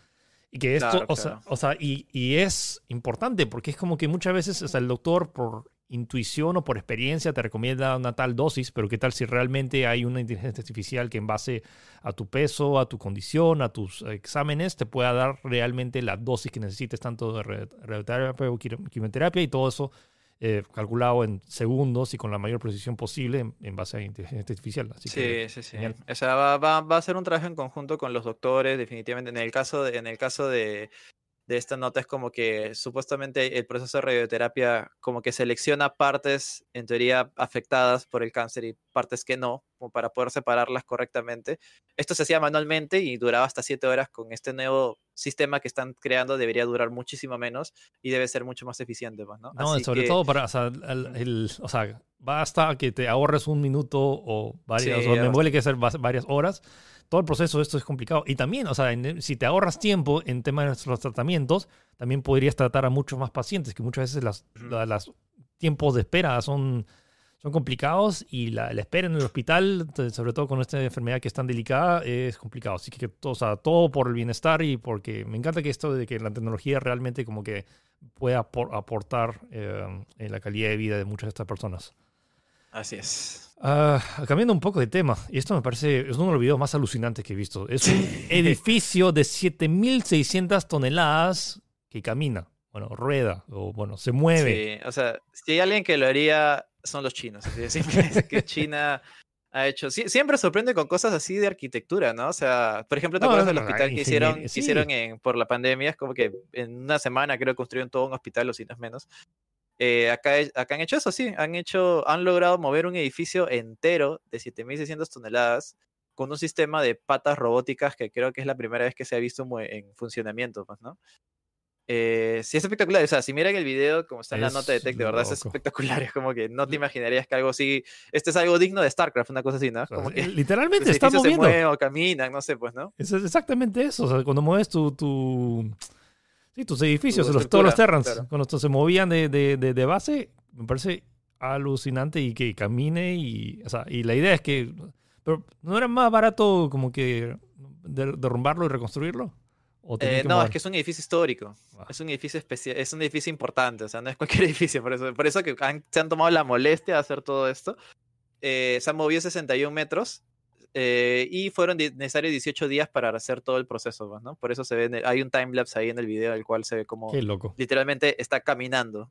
Y que esto, o, Sea, o sea, y, y, es importante porque es como que muchas veces o sea, el doctor, por intuición o por experiencia te recomienda una tal dosis, pero qué tal si realmente hay una inteligencia artificial que en base a tu peso, a tu condición, a tus exámenes, te pueda dar realmente la dosis que necesites, tanto de radioterapia o quimioterapia y todo eso eh, calculado en segundos y con la mayor precisión posible en, base a inteligencia artificial. Así sí, sí, sí. O sea, va, va, va, a ser un trabajo en conjunto con los doctores, definitivamente. En el caso de, en el caso de de esta nota es como que supuestamente el proceso de radioterapia como que selecciona partes en teoría afectadas por el cáncer y partes que no, como para poder separarlas correctamente. Esto se hacía manualmente y duraba hasta siete horas. Con este nuevo sistema que están creando debería durar muchísimo menos y debe ser mucho más eficiente. Pues, ¿no? no sobre todo para, o sea, el, o sea, basta que te ahorres un minuto o varias, o me duele que ser varias horas todo el proceso de esto es complicado. Y también, o sea, si te ahorras tiempo en temas de los tratamientos, también podrías tratar a muchos más pacientes, que muchas veces las, las tiempos de espera son, son complicados y la, espera en el hospital, sobre todo con esta enfermedad que es tan delicada, es complicado. Así que o sea, todo por el bienestar y porque me encanta que esto de que la tecnología realmente como que pueda aportar eh, en la calidad de vida de muchas de estas personas. Así es. Uh, cambiando un poco de tema, y esto me parece, es uno de los videos más alucinantes que he visto. Es un edificio de 7600 toneladas que camina, bueno, rueda, o bueno, se mueve. Sí, o sea, si hay alguien que lo haría, son los chinos. Así, que China ha hecho. siempre sorprende con cosas así de arquitectura, ¿no? O sea, por ejemplo, ¿te acuerdas del hospital que hicieron, hicieron en, por la pandemia? Es como que en una semana creo que construyeron todo un hospital, o si no es menos. Eh, acá, acá han hecho eso, sí, han hecho, han logrado mover un edificio entero de 7.600 toneladas con un sistema de patas robóticas que creo que es la primera vez que se ha visto en funcionamiento, pues, ¿no? Eh, sí, es espectacular. O sea, si miran el video, como está en la nota de tech, de verdad es espectacular. Es como que no te imaginarías que algo así. Este es algo digno de StarCraft, una cosa así, ¿no? Como que Literalmente está moviendo. Se mueven o caminan, no sé, pues, ¿no? Es exactamente eso. O sea, cuando mueves tu, tu Sí, tus edificios, los, todos los Terrans, cuando estos se movían de, de, de, base, me parece alucinante y que camine y, o sea, y la idea es que, pero ¿no era más barato como que derrumbarlo y reconstruirlo? Eh, no, es que es un edificio histórico. Ah. Es un edificio especial, es un edificio importante, o sea, no es cualquier edificio, por eso, por eso que se han tomado la molestia de hacer todo esto. Eh, se han movido 61 metros eh, y fueron necesarios 18 días para hacer todo el proceso, pues, ¿no? Por eso se ve, hay un timelapse ahí en el video, el cual se ve como Qué loco. literalmente está caminando.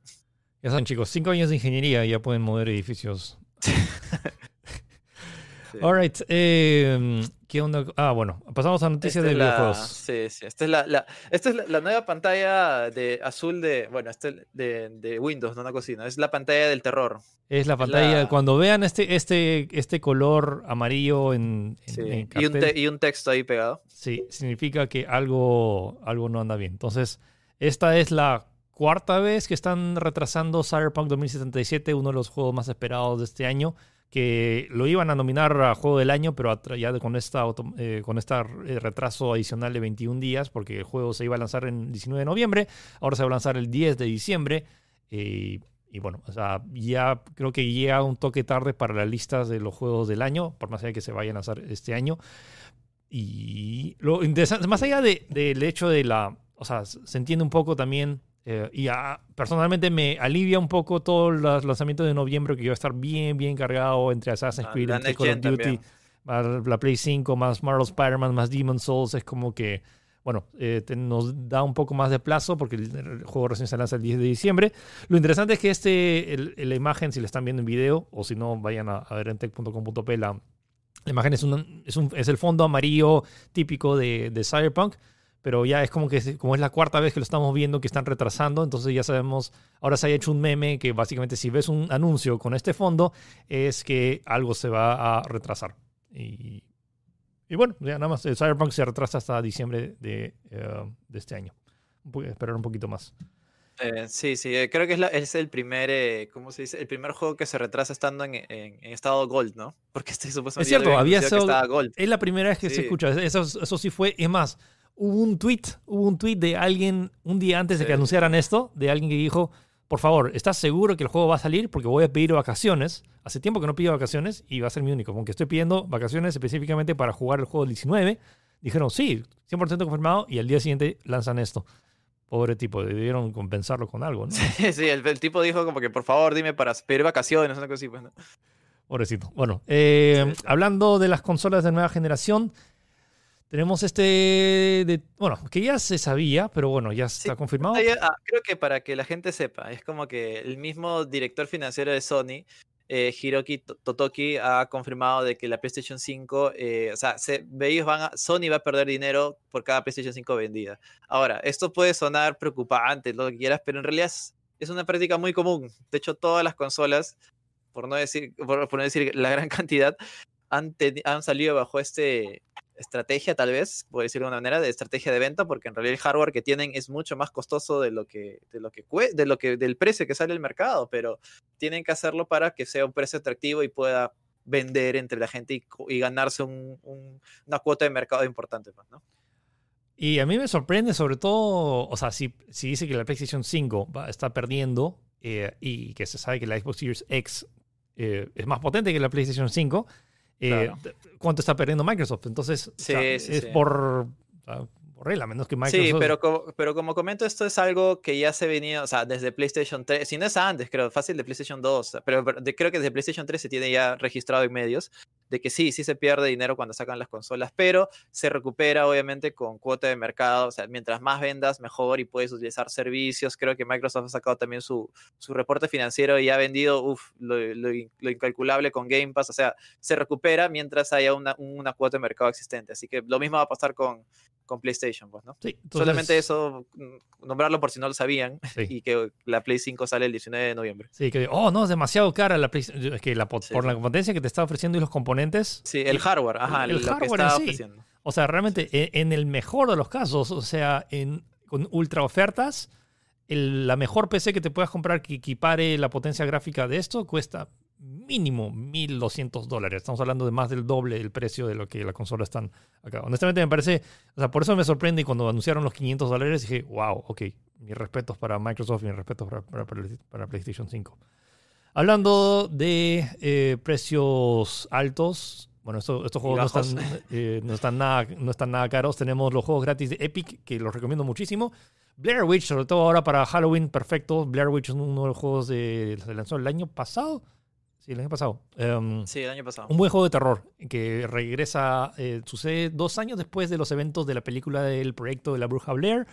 Ya saben, chicos, cinco años de ingeniería y ya pueden mover edificios. Alright. Eh, ¿Qué onda? Ah, bueno, pasamos a noticias de videojuegos. Sí, sí. Esta es la, esta es la, nueva pantalla de azul de. Bueno, este de, de, Windows, no una cocina. Es la pantalla del terror. Es la pantalla. Cuando vean este, este, este color amarillo en. y, un y, un texto ahí pegado. Sí, significa que algo, algo no anda bien. Entonces, esta es la cuarta vez que están retrasando Cyberpunk 2077, uno de los juegos más esperados de este año que lo iban a nominar a Juego del Año, pero ya con esta eh, con este retraso adicional de 21 días, porque el juego se iba a lanzar en 19 de noviembre, ahora se va a lanzar el 10 de diciembre. Eh, y bueno, o sea, ya creo que llega un toque tarde para las listas de los juegos del año, por más allá que se vayan a lanzar este año. Y lo interesante, más allá del hecho de la. O sea, se entiende un poco también eh, y personalmente me alivia un poco todo el lanzamiento de noviembre que iba a estar bien, bien cargado entre Assassin's ah, Creed, entre Call of Duty, más la Play 5, más Marvel Spider-Man, más Demon's Souls. Es como que, bueno, eh, nos da un poco más de plazo porque el, juego recién se lanza el 10 de diciembre. Lo interesante es que este, la imagen, si la están viendo en video o si no, vayan a, ver en tech.com.p, la, la, imagen es, un, es, un, es, el fondo amarillo típico de, de Cyberpunk pero ya es como que como es la cuarta vez que lo estamos viendo que están retrasando, entonces ya sabemos, ahora se ha hecho un meme que básicamente si ves un anuncio con este fondo es que algo se va a retrasar. Y, y bueno, ya nada más, el Cyberpunk se retrasa hasta diciembre de, eh, de este año. esperar un poquito más. Eh, sí, sí, eh, creo que es, es el primer, ¿cómo se dice? El primer juego que se retrasa estando en, en, estado Gold, ¿no? Porque este supuestamente es cierto, había sido, Gold. Es la primera vez que se escucha, eso, eso sí fue, es más, hubo un tweet, hubo un tweet de alguien un día antes de que anunciaran esto, de alguien que dijo, por favor, ¿estás seguro que el juego va a salir? Porque voy a pedir vacaciones. Hace tiempo que no pido vacaciones y va a ser mi único. Aunque estoy pidiendo vacaciones específicamente para jugar el juego del 19. Dijeron, sí, 100% confirmado y al día siguiente lanzan esto. Pobre tipo, debieron compensarlo con algo, ¿no? Sí, sí el, tipo dijo como que por favor dime para pedir vacaciones, una cosa así. Pues, Pobrecito. Bueno, eh, hablando de las consolas de nueva generación, tenemos este, de, bueno, que ya se sabía, pero bueno, ya está confirmado. Ah, creo que para que la gente sepa, es como que el mismo director financiero de Sony, eh, Hiroki Totoki, ha confirmado de que la PlayStation 5, eh, o sea, se, ellos van a, Sony va a perder dinero por cada PlayStation 5 vendida. Ahora, esto puede sonar preocupante, lo que quieras, pero en realidad es, una práctica muy común. De hecho, todas las consolas, por no decir, por, no decir la gran cantidad, han, han salido bajo este estrategia, tal vez, por decirlo de una manera, de estrategia de venta, porque en realidad el hardware que tienen es mucho más costoso de lo que, de lo que, de lo que del precio que sale el mercado, pero tienen que hacerlo para que sea un precio atractivo y pueda vender entre la gente y, ganarse una cuota de mercado importante, pues, ¿no? Y a mí me sorprende sobre todo, o sea, si, si dice que la PlayStation 5 va, está perdiendo eh, y que se sabe que la Xbox Series X eh, es más potente que la PlayStation 5, eh, cuánto está perdiendo Microsoft. Entonces, es por, regla, menos que Microsoft. Sí, pero como, pero como comento, esto es algo que ya se venía, o sea, desde PlayStation 3, si no es antes, creo, fácil de PlayStation 2, pero creo que desde PlayStation 3 se tiene ya registrado en medios de que sí, sí se pierde dinero cuando sacan las consolas, pero se recupera obviamente con cuota de mercado, o sea, mientras más vendas, mejor y puedes utilizar servicios. Creo que Microsoft ha sacado también su, su reporte financiero y ha vendido uf, lo, lo, incalculable con Game Pass, o sea, se recupera mientras haya una, una cuota de mercado existente. Así que lo mismo va a pasar con, con PlayStation, pues, ¿no? Sí, Solamente eso, mm, nombrarlo por si no lo sabían, y que la Play 5 sale el 19 de noviembre. Sí, que, oh, no, es demasiado cara la Play Es que la, por la potencia que te está ofreciendo y los componentes. Sí, el hardware, ajá, el, hardware en ofreciendo. O sea, realmente, en el mejor de los casos, o sea, en, con ultra ofertas, la mejor PC que te puedas comprar que equipare la potencia gráfica de esto cuesta mínimo 1.200 dólares. Estamos hablando de más del doble del precio de lo que la consola están acá. Honestamente me parece, o sea, por eso me sorprende y cuando anunciaron los 500 dólares dije, wow, ok, mis respetos para Microsoft y mis respetos para, para, PlayStation 5. Hablando de eh, precios altos, bueno, estos, juegos no están, eh, no, están nada, no están nada caros. Tenemos los juegos gratis de Epic, que los recomiendo muchísimo. Blair Witch, sobre todo ahora para Halloween, perfecto. Blair Witch es uno de los juegos de, se lanzó el año pasado. Sí, el año pasado. Em, sí, el año pasado. Un buen juego de terror que regresa, eh, sucede dos años después de los eventos de la película del proyecto de la bruja Blair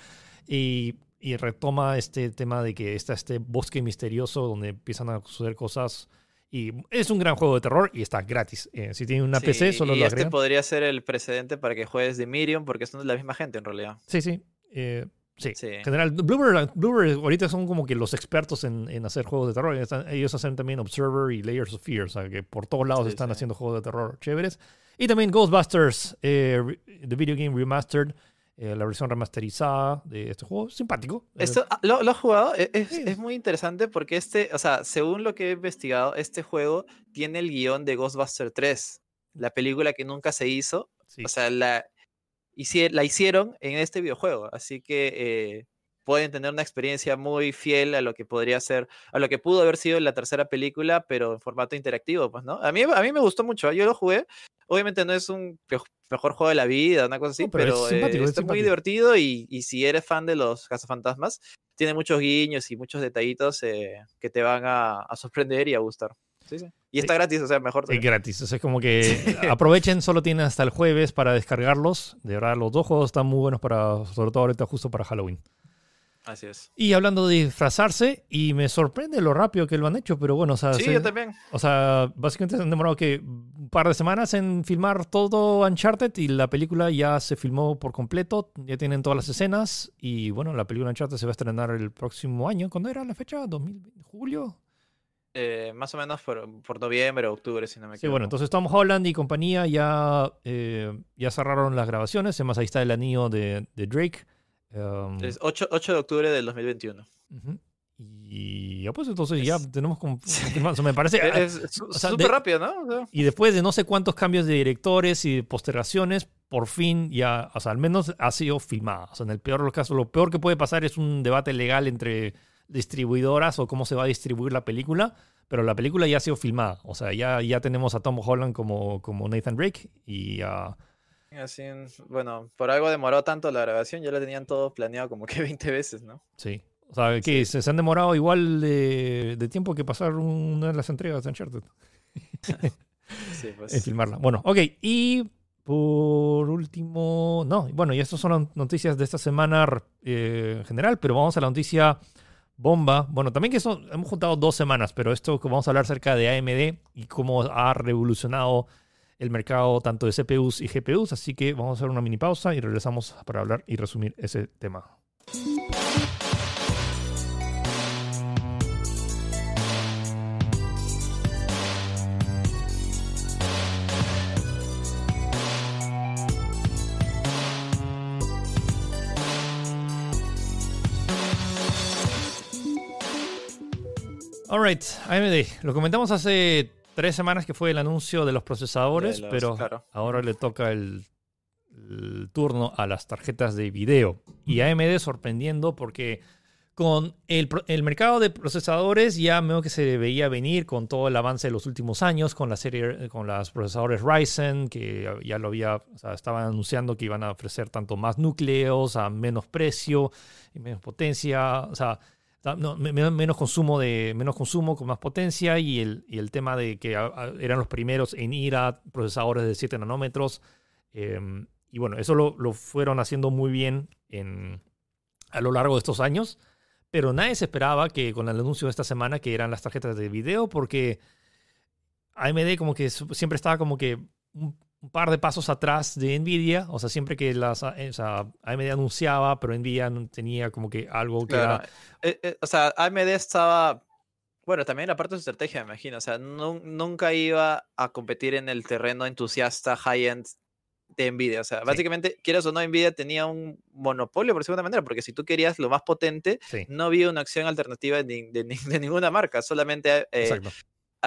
y, retoma este tema de que está este bosque misterioso donde empiezan a suceder cosas Y es un gran juego de terror y está gratis. Eh, si tiene una Sí, PC, solo y lo este agregan. podría ser el precedente para que juegues de Miriam, porque son de la misma gente en realidad. Sí, sí. eh, sí. Sí. En general, Bloober, Bloober ahorita son como que los expertos en, en hacer juegos de terror. Están- ellos hacen también Observer y Layers of Fear, o sea, que por todos lados Sí, están sí. haciendo juegos de terror chéveres. Y también Ghostbusters, eh, The Video Game Remastered, eh, la versión remasterizada de este juego. Simpático. Esto, ah, ¿lo, lo has jugado? E- Es, es muy interesante porque este, o sea, según lo que he investigado, este juego tiene el guion de Ghostbuster 3, la película que nunca se hizo. O sea, la, la hicieron en este videojuego, así que eh, pueden tener una experiencia muy fiel a lo que podría ser, a lo que pudo haber sido la tercera película, pero en formato interactivo, pues, ¿no? A mí, a mí me gustó mucho, ¿eh? yo lo jugué. Obviamente no es un mejor juego de la vida, una cosa así, No, pero pero, es eh, es muy divertido y, y si eres fan de los cazafantasmas, tiene muchos guiños y muchos detallitos eh, que te van a, a sorprender y a gustar. Sí, sí. Y está gratis, o sea, mejor. Es gratis. O sea, es como que aprovechen, solo tienen hasta el jueves para descargarlos. De verdad, los dos juegos están muy buenos para, sobre todo ahorita justo para Halloween. Así es. Y hablando de disfrazarse, y me sorprende lo rápido que lo han hecho, pero bueno, o sea, Sí, se- yo también. o sea, básicamente se han demorado que un par de semanas en filmar todo Uncharted y la película ya se filmó por completo, ya tienen todas las escenas y bueno, la película Uncharted se va a estrenar el próximo año. ¿Cuándo era la fecha? ¿2020? ¿Julio? Eh, más o menos por, por noviembre o octubre, si no me Sí, equivoco. bueno, entonces Tom Holland y compañía ya, eh, ya cerraron las grabaciones. Además, ahí está el anillo de, de Drake. Um, Es 8, 8 de octubre del 2021. ujú. Y ya pues entonces ya tenemos con- confirmado. O sea, me parece... ah, Es su- o súper rápido, ¿no? O sea, Y después de no sé cuántos cambios de directores y de postergaciones, por fin ya, o sea, al menos ha sido filmada. O sea, en el peor de los casos, lo peor que puede pasar es un debate legal entre distribuidoras o cómo se va a distribuir la película, pero la película ya ha sido filmada. O sea, ya, ya tenemos a Tom Holland como, como Nathan Drake y a... así, bueno, por algo demoró tanto la grabación, ya lo tenían todo planeado como que 20 veces, ¿no? Sí. O sea, que se, se han demorado igual de, de tiempo que pasar una de las entregas de Uncharted Sí, pues. en filmarla. Bueno, ok. Y por último, no, bueno, y estas son las noticias de esta semana eh, en general, pero vamos a la noticia bomba. Bueno, también que son, hemos juntado dos semanas, pero esto vamos a hablar acerca de AMD y cómo ha revolucionado el mercado tanto de CPUs y GPUs. Así que vamos a hacer una mini pausa y regresamos para hablar y resumir ese tema. Alright, AMD. Lo comentamos hace tres semanas que fue el anuncio de los procesadores, De los- pero claro. ahora le toca el, el turno a las tarjetas de video. Y AMD sorprendiendo porque con el, el mercado de procesadores ya veo que se veía venir con todo el avance de los últimos años, con la serie, con los procesadores Ryzen, que ya lo había, o sea, estaban anunciando que iban a ofrecer tanto más núcleos a menos precio y menos potencia, o sea, no, me- me- menos consumo de menos consumo con más potencia y el, y el tema de que eran los primeros en ir a procesadores de 7 nanómetros. eh, y bueno, eso lo, lo fueron haciendo muy bien en, a lo largo de estos años. Pero nadie se esperaba que con el anuncio de esta semana que eran las tarjetas de video, porque AMD como que siempre estaba como que un par de pasos atrás de Nvidia. O sea, siempre que las, eh, o sea, AMD anunciaba, pero Nvidia no tenía como que algo que Claro. era... Eh, eh, o sea, AMD estaba. Bueno, también la parte de su estrategia, me imagino. O sea, nun- nunca iba a competir en el terreno entusiasta high-end de Nvidia. O sea, básicamente, quieras o no, Nvidia tenía un monopolio, por segunda manera, porque si tú querías lo más potente, Sí, no había una acción alternativa de, de de ninguna marca. Solamente, eh, exacto.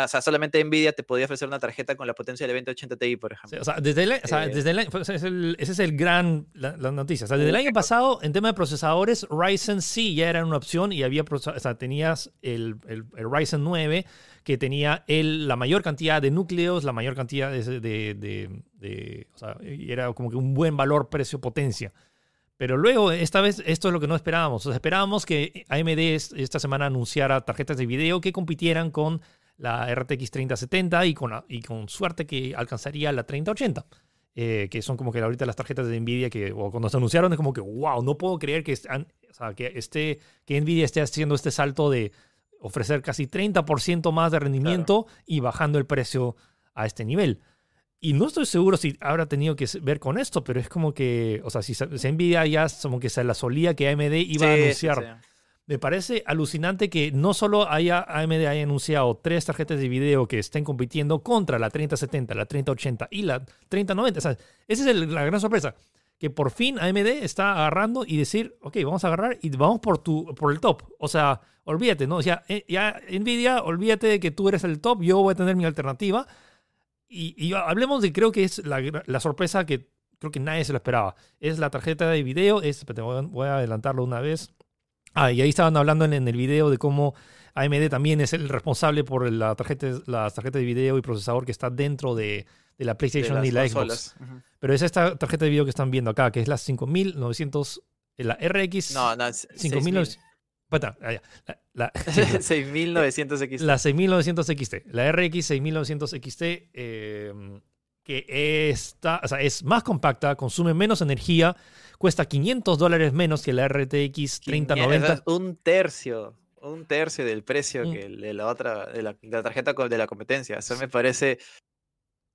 O sea, solamente Nvidia te podía ofrecer una tarjeta con la potencia del 2080 Ti, por Sí, ejemplo. o sea, desde el, o sea, Eh, desde el año- pues, ese es el, ese es el gran, la, la noticia. O sea, desde el año pasado, en tema de procesadores, Ryzen sí ya era una opción y había, o sea, tenías el, el- el Ryzen 9 que tenía el, la mayor cantidad de núcleos, la mayor cantidad de, de- de- de- o sea, y era como que un buen valor precio-potencia. Pero luego, esta vez, esto es lo que no esperábamos. O sea, esperábamos que AMD es- esta semana anunciara tarjetas de video que compitieran con la RTX 3070 y con, y con suerte que alcanzaría la 3080. eh, que son como que ahorita las tarjetas de Nvidia que o cuando se anunciaron es como que wow, no puedo creer que, están- o sea, que, esté, que Nvidia esté haciendo este salto de ofrecer casi 30% más de rendimiento y bajando el precio a este nivel. Y no estoy seguro si habrá tenido que ver con esto, pero es como que, o sea, si se, Nvidia ya como que se la solía que AMD iba a anunciar. Me parece alucinante que no solo haya AMD haya anunciado tres tarjetas de video que estén compitiendo contra la 3070, la 3080 y la 3090. O sea, esa es la gran sorpresa. Que por fin AMD está agarrando y decir, ok, vamos a agarrar y vamos por, tu, por el top. O sea, olvídate, ¿no? O sea, eh, ya Nvidia, olvídate de que tú eres el top, yo voy a tener mi alternativa. Y, hablemos de, creo que es la, sorpresa que creo que nadie se lo esperaba. Es la tarjeta de video, es, voy a adelantarlo una vez. Ah, y ahí estaban hablando en, el video de cómo AMD también es el responsable por la tarjeta, la tarjeta de video y procesador que está dentro de, la PlayStation y la Xbox. Pero es esta tarjeta de video que están viendo acá, que es la 5900, la RX. No, no, 5900. La, 6900 XT. La 6900 XT. La RX 6900 XT, que está, o sea, es más compacta, consume menos energía cuesta 500 dólares menos que la RTX 3090. Un tercio, un tercio del precio mm. que de la otra, de la, tarjeta de la competencia. Eso me parece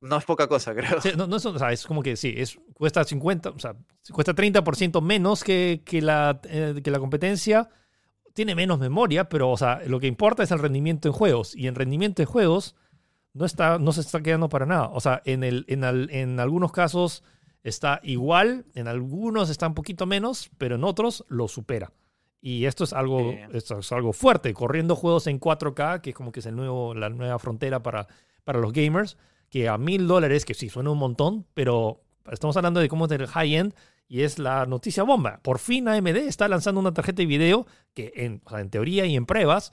no es poca cosa, creo. no, no es, o sea, es, como que sí, es, cuesta 50, o sea, cuesta 30% menos que, que, la, eh, que la competencia. Tiene menos memoria, pero o sea, lo que importa es el rendimiento en juegos. Y en rendimiento en juegos no, está, no se está quedando para nada. O sea, en, el, en, en algunos casos está igual, en algunos está un poquito menos, pero en otros lo supera. Y esto es algo, esto es algo fuerte, corriendo juegos en 4K, que es como que es el nuevo, la nueva frontera para, para los gamers, que a mil dólares, que sí suena un montón, pero estamos hablando de cómo es el high-end y es la noticia bomba. Por fin AMD está lanzando una tarjeta de video que en, en teoría y en pruebas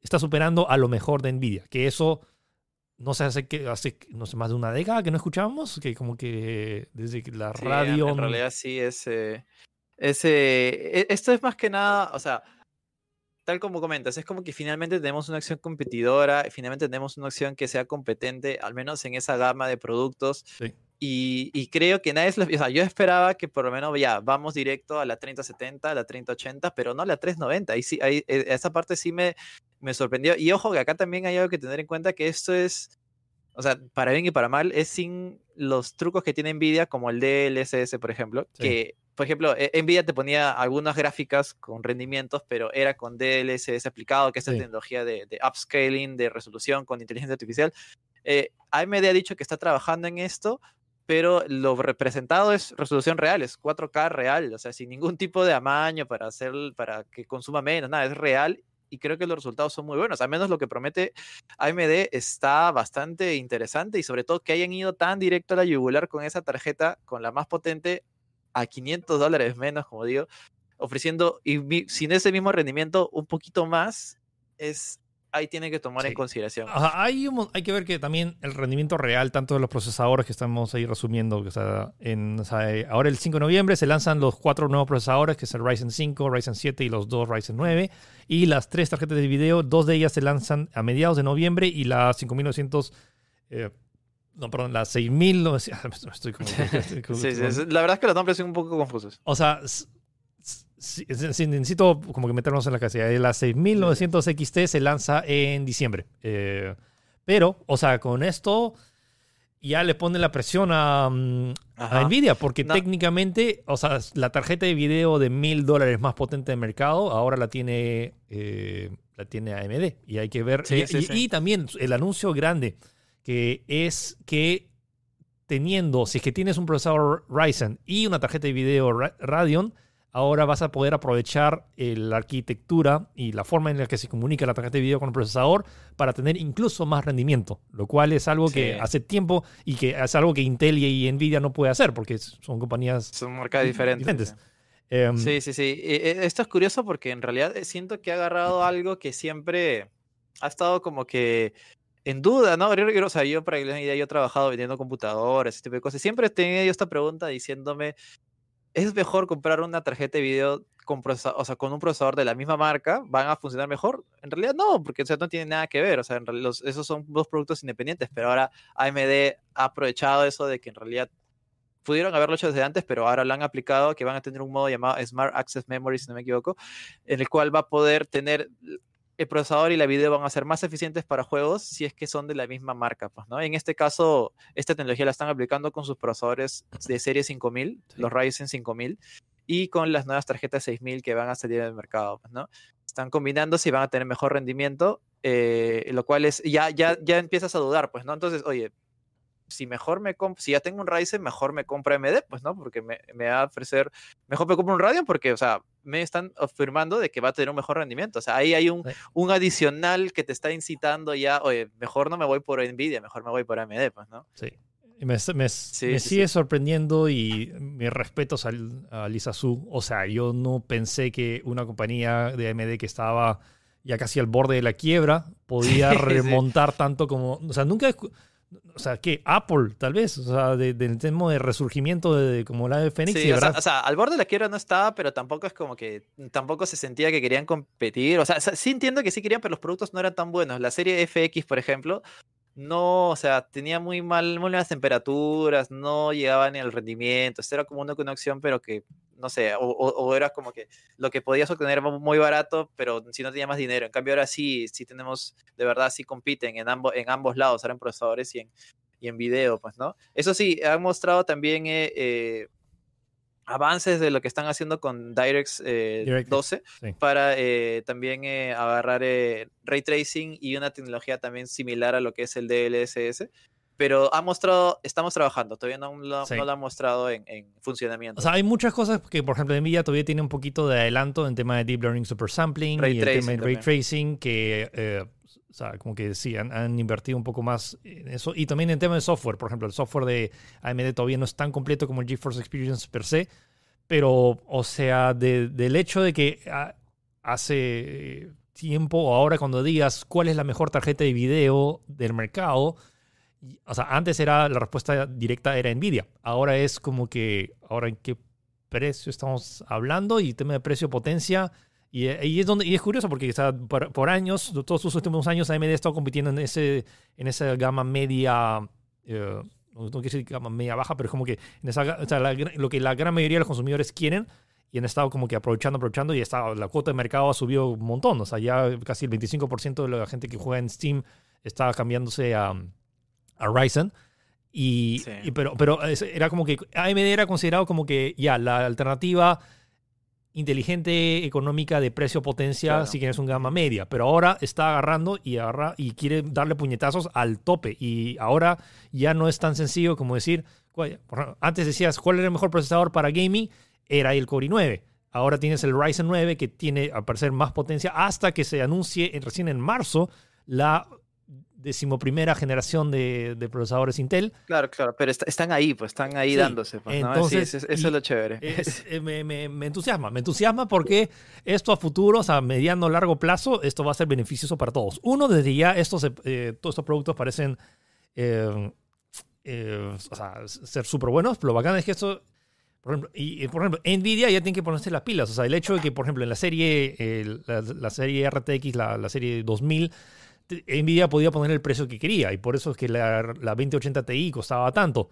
está superando a lo mejor de Nvidia, que eso no sé, hace, que, hace no sé, más de una década que no escuchábamos, que como que desde la radio... En realidad sí, ese, ese, e, esto es más que nada, o sea, tal como comentas, es como que finalmente tenemos una acción competidora, finalmente tenemos una acción que sea competente, al menos en esa gama de productos. Y, creo que nadie es, o sea, yo esperaba que por lo menos ya vamos directo a la 3070, a la 3080, pero no a la 390. Ahí sí, ahí, e, esa parte sí me, me sorprendió. Y ojo que acá también hay algo que tener en cuenta que esto es, o sea, para bien y para mal, es sin los trucos que tiene Nvidia, como el DLSS, por ejemplo, que, por ejemplo, e, Nvidia te ponía algunas gráficas con rendimientos, pero era con DLSS aplicado, que es la tecnología de, upscaling, de resolución con inteligencia artificial. Eh, AMD ha dicho que está trabajando en esto, pero lo representado es resolución real, es 4K real, o sea, sin ningún tipo de amaño para hacer, para que consuma menos, nada, es real y creo que los resultados son muy buenos. Al menos lo que promete AMD está bastante interesante y sobre todo que hayan ido tan directo a la yugular con esa tarjeta, con la más potente, a 500 dólares menos, como digo, ofreciendo y sin ese mismo rendimiento un poquito más, es ahí tiene que tomar en consideración. hay, hay que ver que también el rendimiento real, tanto de los procesadores que estamos ahí resumiendo, que sea, en, eh, ahora el 5 de noviembre se lanzan los cuatro nuevos procesadores, que es el Ryzen 5, Ryzen 7 y los dos Ryzen 9, y las tres tarjetas de video, dos de ellas se lanzan a mediados de noviembre y la 5900... Eh, no, perdón, la 6900... Estoy como, sí, sí, la verdad es que los nombres son un poco confusos. O sea, Sí, necesito como que meternos en la casilla. La 6900 XT se lanza en diciembre. Eh, pero, o sea, con esto ya le pone la presión a, mm, Nvidia, porque técnicamente, o sea, la tarjeta de video de mil dólares más potente del mercado ahora la tiene, eh, la tiene AMD. Y hay que ver. y, también el anuncio grande, que es que teniendo, si es que tienes un procesador Ryzen y una tarjeta de video Radeon, ahora vas a poder aprovechar eh, la arquitectura y la forma en la que se comunica la tarjeta de video con el procesador para tener incluso más rendimiento, lo cual es algo que hace tiempo y que es algo que Intel y Nvidia no puede hacer porque son compañías son marcas diferentes. Em, sí, sí, sí. E, esto es curioso porque en realidad eh, siento que ha agarrado algo que siempre ha estado como que en duda, ¿no? O sea, yo para que yo he trabajado vendiendo computadores, ese tipo de cosas. Siempre he tenido esta pregunta diciéndome, ¿es mejor comprar una tarjeta de video con, o con un procesador de la misma marca? ¿Van a funcionar mejor? En realidad no, porque no tiene nada que ver. O sea, esos son dos productos independientes, pero ahora AMD ha aprovechado eso de que en realidad pudieron haberlo hecho desde antes, pero ahora lo han aplicado, que van a tener un modo llamado Smart Access Memory, si no me equivoco, en el cual va a poder tener el procesador y la video van a ser más eficientes para juegos si es que son de la misma marca, pues, ¿no? En este caso, esta tecnología la están aplicando con sus procesadores de serie 5000, los Ryzen 5000, y con las nuevas tarjetas 6000 que van a salir el mercado, pues, ¿no? Están combinándose y van a tener mejor rendimiento, eh, lo cual es, ya, ya, ya empiezas a dudar, pues, ¿no? Entonces, oye, si mejor me si ya tengo un Ryzen, mejor me compro AMD, pues, ¿no? Porque me, me, va a ofrecer, mejor me compro un Radeon porque, o sea, me están afirmando de que va a tener un mejor rendimiento. O sea, ahí hay un, un adicional que te está incitando ya, oye, mejor no me voy por Nvidia, mejor me voy por AMD, pues, ¿no? Sí. Me, me, sigue sorprendiendo y mis respetos a, a Lisa Su. O sea, yo no pensé que una compañía de AMD que estaba ya casi al borde de la quiebra podía remontar tanto como. O sea, nunca o sea, que Apple, tal vez, o sea, del tema de resurgimiento de, como la de Phoenix. Sí, o sea, al borde de la quiebra no estaba, pero tampoco es como que, tampoco se sentía que querían competir. O sea, sí entiendo que sí querían, pero los productos no eran tan buenos. La serie FX, por ejemplo, no, o sea, tenía muy mal, muy malas temperaturas, no llegaba ni al rendimiento. Esto era como una conexión, pero que no sé, o, era como que lo que podías obtener era muy barato, pero si no tenía más dinero. En cambio, ahora sí, sí tenemos, de verdad, sí compiten en, ambos en ambos lados, ahora en procesadores y en, y en video, pues, ¿no? Eso sí, han mostrado también eh, eh, avances de lo que están haciendo con DirectX 12 eh, para también agarrar ray tracing y una tecnología también similar a lo que es el DLSS pero ha mostrado, estamos trabajando, todavía no, lo, ha mostrado en, funcionamiento. O sea, hay muchas cosas que, por ejemplo, Nvidia todavía tiene un poquito de adelanto en tema de Deep Learning Super Sampling y el tema de Ray Tracing, que, eh, o sea, como que sí, han, invertido un poco más en eso. Y también en tema de software, por ejemplo, el software de AMD todavía no es tan completo como el GeForce Experience per se, pero, o sea, del hecho de que ah, hace tiempo o ahora cuando digas cuál es la mejor tarjeta de video del mercado, o sea, antes era la respuesta directa era Nvidia. Ahora es como que, ahora en qué precio estamos hablando y tema de precio potencia. Y, es donde y es curioso porque por, años, todos sus últimos años, AMD ha estado compitiendo en ese en esa gama media, eh, no, quiero decir gama media baja, pero es como que en esa, o sea, lo que la gran mayoría de los consumidores quieren y han estado como que aprovechando, aprovechando y está, la cuota de mercado ha subido un montón. O sea, ya casi el 25% de la gente que juega en Steam está cambiándose a, a Ryzen. Y, pero, pero era como que AMD era considerado como que ya la alternativa inteligente económica de precio-potencia si quieres un gama media, pero ahora está agarrando y, agarra, y quiere darle puñetazos al tope. Y ahora ya no es tan sencillo como decir, antes decías cuál era el mejor procesador para gaming, era el Core i9. Ahora tienes el Ryzen 9 que tiene a parecer más potencia hasta que se anuncie recién en marzo la decimoprimera generación de, de, procesadores Intel. Claro, claro, pero están ahí, pues están ahí dándose. Pues, Entonces, eso es lo chévere. Eh, me, me, entusiasma, me entusiasma porque esto a futuro, o sea, a mediano largo plazo, esto va a ser beneficioso para todos. Uno, desde ya, estos, eh, todos estos productos parecen eh, o sea, ser súper buenos, lo bacán es que esto... Por ejemplo, y, por ejemplo, Nvidia ya tiene que ponerse las pilas. O sea, el hecho de que, por ejemplo, en la serie, la, serie RTX, la, la serie 2000, Nvidia podía poner el precio que quería y por eso es que la, 2080 Ti costaba tanto.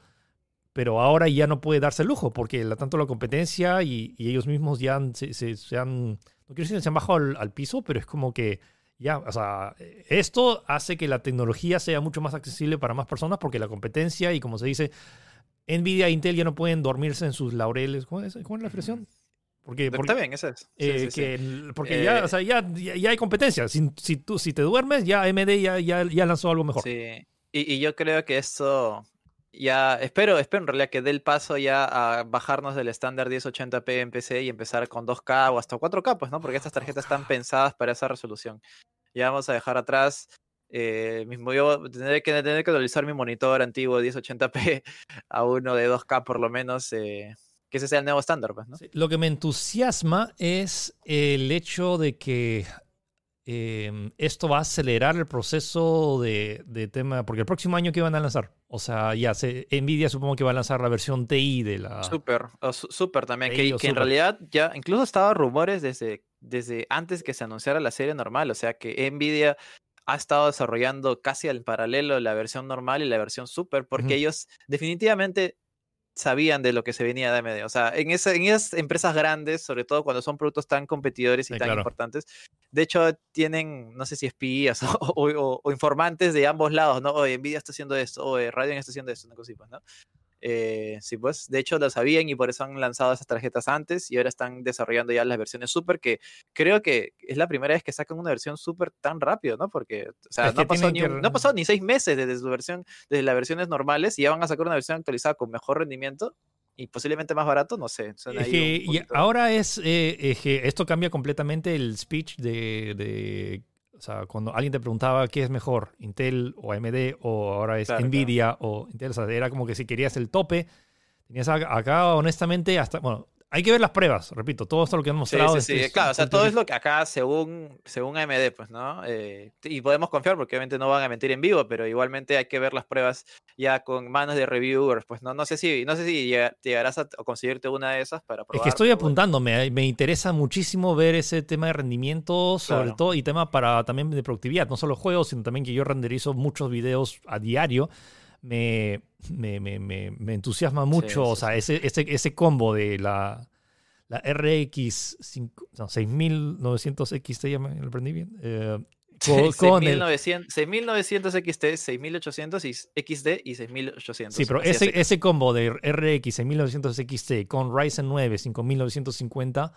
Pero ahora ya no puede darse el lujo porque la, tanto la competencia y, ellos mismos ya se, han, no quiero decir se han bajado al, piso, pero es como que ya, o sea, esto hace que la tecnología sea mucho más accesible para más personas porque la competencia y como se dice, Nvidia e Intel ya no pueden dormirse en sus laureles. ¿Cómo es, ¿Cómo es la expresión? Porque, Está bien, eso es. Eh, porque ya, o sea, ya, ya, hay competencia. Si, si, tú, si te duermes, ya AMD ya, ya, ya lanzó algo mejor. Sí. Y, y, yo creo que esto ya, espero, espero en realidad que dé el paso ya a bajarnos del estándar 1080p en PC y empezar con 2K o hasta 4K, pues, ¿no? Porque estas tarjetas están pensadas para esa resolución. Ya vamos a dejar atrás eh, mismo yo tendré que, tener que actualizar mi monitor antiguo 1080p a uno de 2K por lo menos. Eh, que ese sea el nuevo estándar. Pues, ¿no? lo que me entusiasma es el hecho de que em, esto va a acelerar el proceso de, tema, porque el próximo año que van a lanzar, o sea, ya se, Nvidia supongo que va a lanzar la versión TI de la... Super, super también, que, que en realidad ya incluso estaba rumores desde, desde antes que se anunciara la serie normal, o sea que Nvidia ha estado desarrollando casi al paralelo la versión normal y la versión super, porque ellos definitivamente sabían de lo que se venía de AMD. O sea, en, esa, en esas empresas grandes, sobre todo cuando son productos tan competidores y Sí, tan claro. importantes, de hecho tienen, no sé si espías o, o- o informantes de ambos lados, ¿no? Oye, Nvidia está haciendo esto, oye, Radeon está haciendo esto, una así, pues, ¿no? Eh, sí, pues, de hecho lo sabían y por eso han lanzado esas tarjetas antes y ahora están desarrollando ya las versiones Super, que creo que es la primera vez que sacan una versión Super tan rápido, ¿no? Porque, o sea, Es no, pasado ni, que no ni seis meses desde su versión, desde las versiones normales y ya van a sacar una versión actualizada con mejor rendimiento y posiblemente más barato, no sé. suena Es ahí que un y ahora es, eh, es que esto cambia completamente el speech de, de- o sea, cuando alguien te preguntaba qué es mejor, Intel o AMD o ahora es Claro, claro. Nvidia o Intel, o sea, era como que si querías el tope, tenías acá, honestamente hasta, bueno, hay que ver las pruebas, repito, todo esto lo que Sí, mostrado. sí, es- sí, es claro, o sea, todo es lo que acá según, según AMD, pues, ¿no? Eh, y podemos confiar porque obviamente no van a mentir en vivo, pero igualmente hay que ver las pruebas ya con manos de reviewers, pues, ¿no? No sé si, no sé si llega- llegarás a, conseguirte una de esas para Es probar. que estoy pero bueno. apuntándome, me interesa muchísimo ver ese tema de rendimiento, sobre Claro. todo, y tema para también de productividad, no solo juegos, sino también que yo renderizo muchos videos a diario. Me, me, me, me, me entusiasma mucho, sí, o sea, ese, ese, ese combo de la, la RX 5, no, 6900 XT, ya me lo aprendí bien. eh, Sí, con, con el, 6900, 6900 XT, 6800 y XD y 6800. Sí, pero ese, ese combo de RX 6900 XT con Ryzen 9 5950,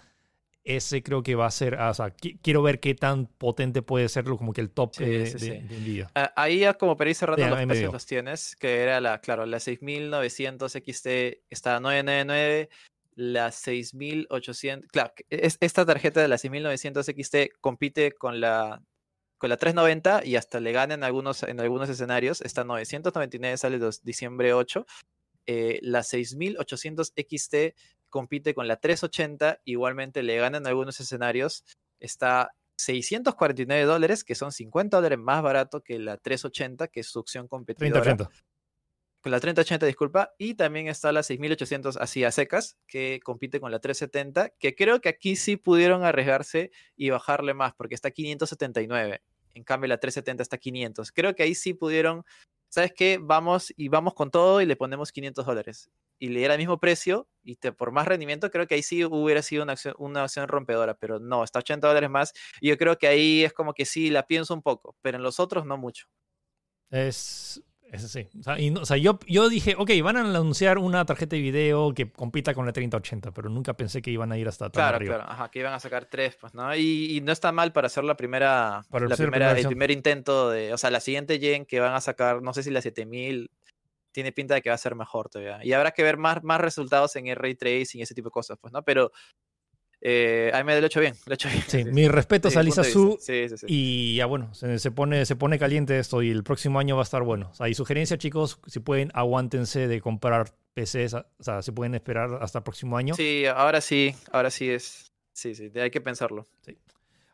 ese creo que va a ser, ah, o sea, quiero ver qué tan potente puede ser como que el top Sí, eh, sí, de, sí. de Nvidia. Ah, Ahí ya como para ir cerrando los precios los tienes, que era la, claro, la 6900 XT está a 999, la 6800, claro, es, esta tarjeta de la 6900 XT compite con la con la 390 y hasta le gana en algunos, en algunos escenarios, está a 999, sale dos- diciembre 8, eh, la 6800 XT compite con la 380, igualmente le gana en algunos escenarios, está 649 dólares, que son 50 dólares más barato que la 380, que es su opción 30, competidora. 30. Con la 3080, disculpa. Y también está la 6800 así a secas, que compite con la 370, que creo que aquí sí pudieron arriesgarse y bajarle más, porque está a 579. En cambio, la 370 está a 500. Creo que ahí sí pudieron, ¿sabes qué? Vamos y vamos con todo y le ponemos 500 dólares. Y le diera el mismo precio y te, por más rendimiento, creo que ahí sí hubiera sido una acción, una acción rompedora, pero no, está a 80 dólares más. Y yo creo que ahí es como que sí, la pienso un poco, pero en los otros no mucho. Es, es así. O sea, y no- o sea, yo, yo dije, ok, van a anunciar una tarjeta de video que compita con la 3080, pero nunca pensé que iban a ir hasta tan Claro, arriba. claro, ajá, que iban a sacar tres, pues, ¿no? Y, y no está mal para hacer la primera, Para la primera, el primer intento de, o sea, la siguiente gen que van a sacar, no sé si la 7000, tiene pinta de que va a ser mejor todavía. Y habrá que ver más, más resultados en el ray tracing y ese tipo de cosas, pues, ¿no? Pero eh, AMD lo ha hecho bien, lo ha hecho bien. Sí, mis respetos desde a Lisa Su. Sí, sí, sí. Y ya bueno, se, se pone, se pone caliente esto y el próximo año va a estar bueno. O sea, y sugerencia, chicos, si pueden, aguántense de comprar PCs. O sea, si pueden esperar hasta el próximo año. Sí, ahora sí, ahora sí es, sí, sí, hay que pensarlo.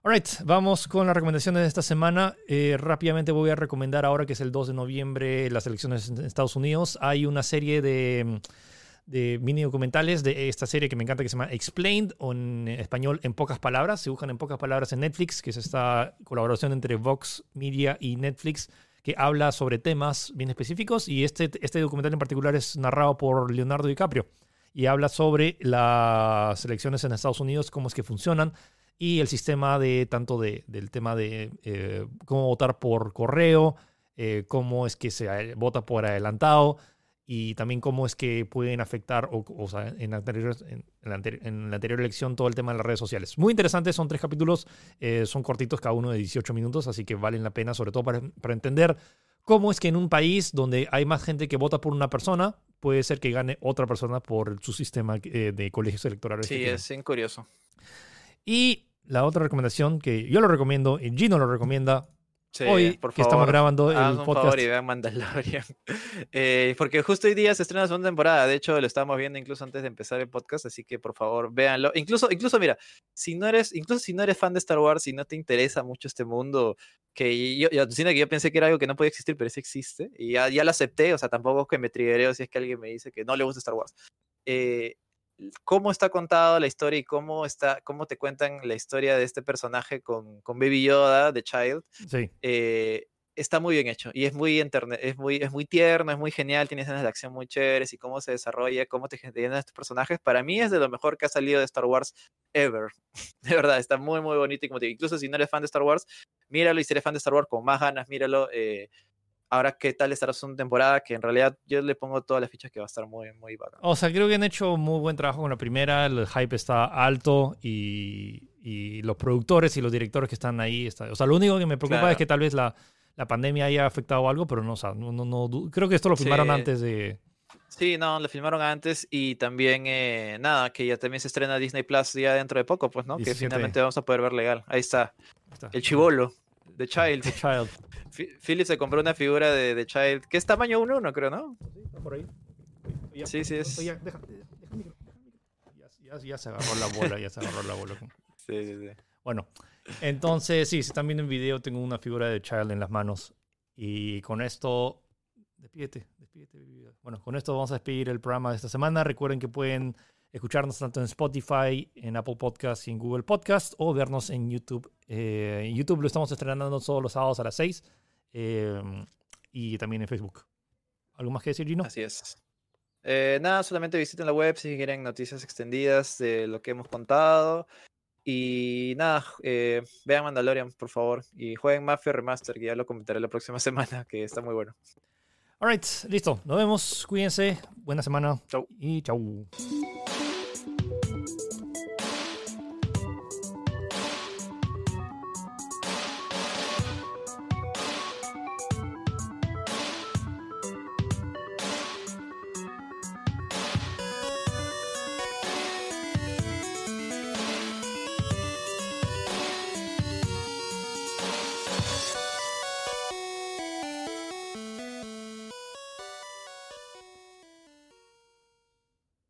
Alright, vamos con las recomendaciones de esta semana. Eh, rápidamente voy a recomendar ahora que es el 2 de noviembre las elecciones en Estados Unidos. Hay una serie de, de mini documentales de esta serie que me encanta que se llama Explained o en español en pocas palabras. Se buscan en pocas palabras en Netflix, que es esta colaboración entre Vox Media y Netflix que habla sobre temas bien específicos y este, este documental en particular es narrado por Leonardo DiCaprio y habla sobre las elecciones en Estados Unidos, cómo es que funcionan y el sistema de tanto de, del tema de eh, cómo votar por correo, eh, cómo es que se a- vota por adelantado y también cómo es que pueden afectar, o, o sea, en la, anterior, en, la anteri- en la anterior elección, todo el tema de las redes sociales. Muy interesante, son tres capítulos, eh, son cortitos, cada uno de 18 minutos, así que valen la pena, sobre todo para, para entender cómo es que en un país donde hay más gente que vota por una persona, puede ser que gane otra persona por su sistema eh, de colegios electorales. Sí, es curioso. Y la otra recomendación que yo lo recomiendo y Gino lo recomienda Sí, hoy por que estamos favor. grabando el un podcast. favor y vean Mandalorian. Eh, porque justo hoy día se estrena la segunda temporada. De hecho, lo estábamos viendo incluso antes de empezar el podcast. Así que por favor, véanlo. Incluso, incluso mira, si no eres, incluso si no eres fan de Star Wars y no te interesa mucho este mundo, que yo, yo, que yo pensé que era algo que no podía existir, pero sí existe. Y ya, ya lo acepté. O sea, tampoco es que me triggereo si es que alguien me dice que no le gusta Star Wars. Eh, cómo está contado la historia y cómo está, cómo te cuentan la historia de este personaje con, con Baby Yoda, de Child Sí, eh, está muy bien hecho y es muy, internet, es muy, es muy tierno, es muy genial, tiene escenas de acción muy chéveres y cómo se desarrolla, cómo te generan estos personajes. Para mí es de lo mejor que ha salido de Star Wars ever. De verdad, está muy, muy bonito y como te digo, incluso si no eres fan de Star Wars, míralo y si eres fan de Star Wars con más ganas, míralo. Eh, ahora qué tal estará su temporada, que en realidad yo le pongo todas las fichas que va a estar muy, muy bacán. O sea, creo que han hecho muy buen trabajo con la primera, el hype está alto y, y los productores y los directores que están ahí, está, o sea, lo único que me preocupa Claro. es que tal vez la, la pandemia haya afectado algo, pero no, o sea, no, no, no creo que esto lo filmaron Sí. antes de... Sí, no, lo filmaron antes y también, eh, nada, que ya también se estrena Disney Plus ya dentro de poco, pues, ¿no? 17. Que finalmente vamos a poder ver legal. Ahí está, ahí está. el chivolo, The Child. The Child. Philip se compró una figura de The Child, que es tamaño 1-1, creo, ¿no? Sí, está por ahí. Ya, Sí, sí, es- deja, deja. Ya, ya- ya se agarró la bola, ya se agarró la bola. Sí, sí, sí. Bueno, entonces sí, si están viendo el video, tengo una figura de Child en las manos. Y con esto, despídete, despídete. Bueno, con esto vamos a despedir el programa de esta semana. Recuerden que pueden escucharnos tanto en Spotify, en Apple Podcasts y en Google Podcasts o vernos en YouTube. Eh, en YouTube lo estamos estrenando todos los sábados a las 6 eh, y también en Facebook. ¿Algo más que decir, Gino? Así es. Eh, nada, solamente visiten la web si quieren noticias extendidas de lo que hemos contado. Y nada, eh, vean Mandalorian, por favor. Y jueguen Mafia Remaster, que ya lo comentaré la próxima semana, que está muy bueno. Alright, listo. Nos vemos. Cuídense. Buena semana. Chau. Y chau.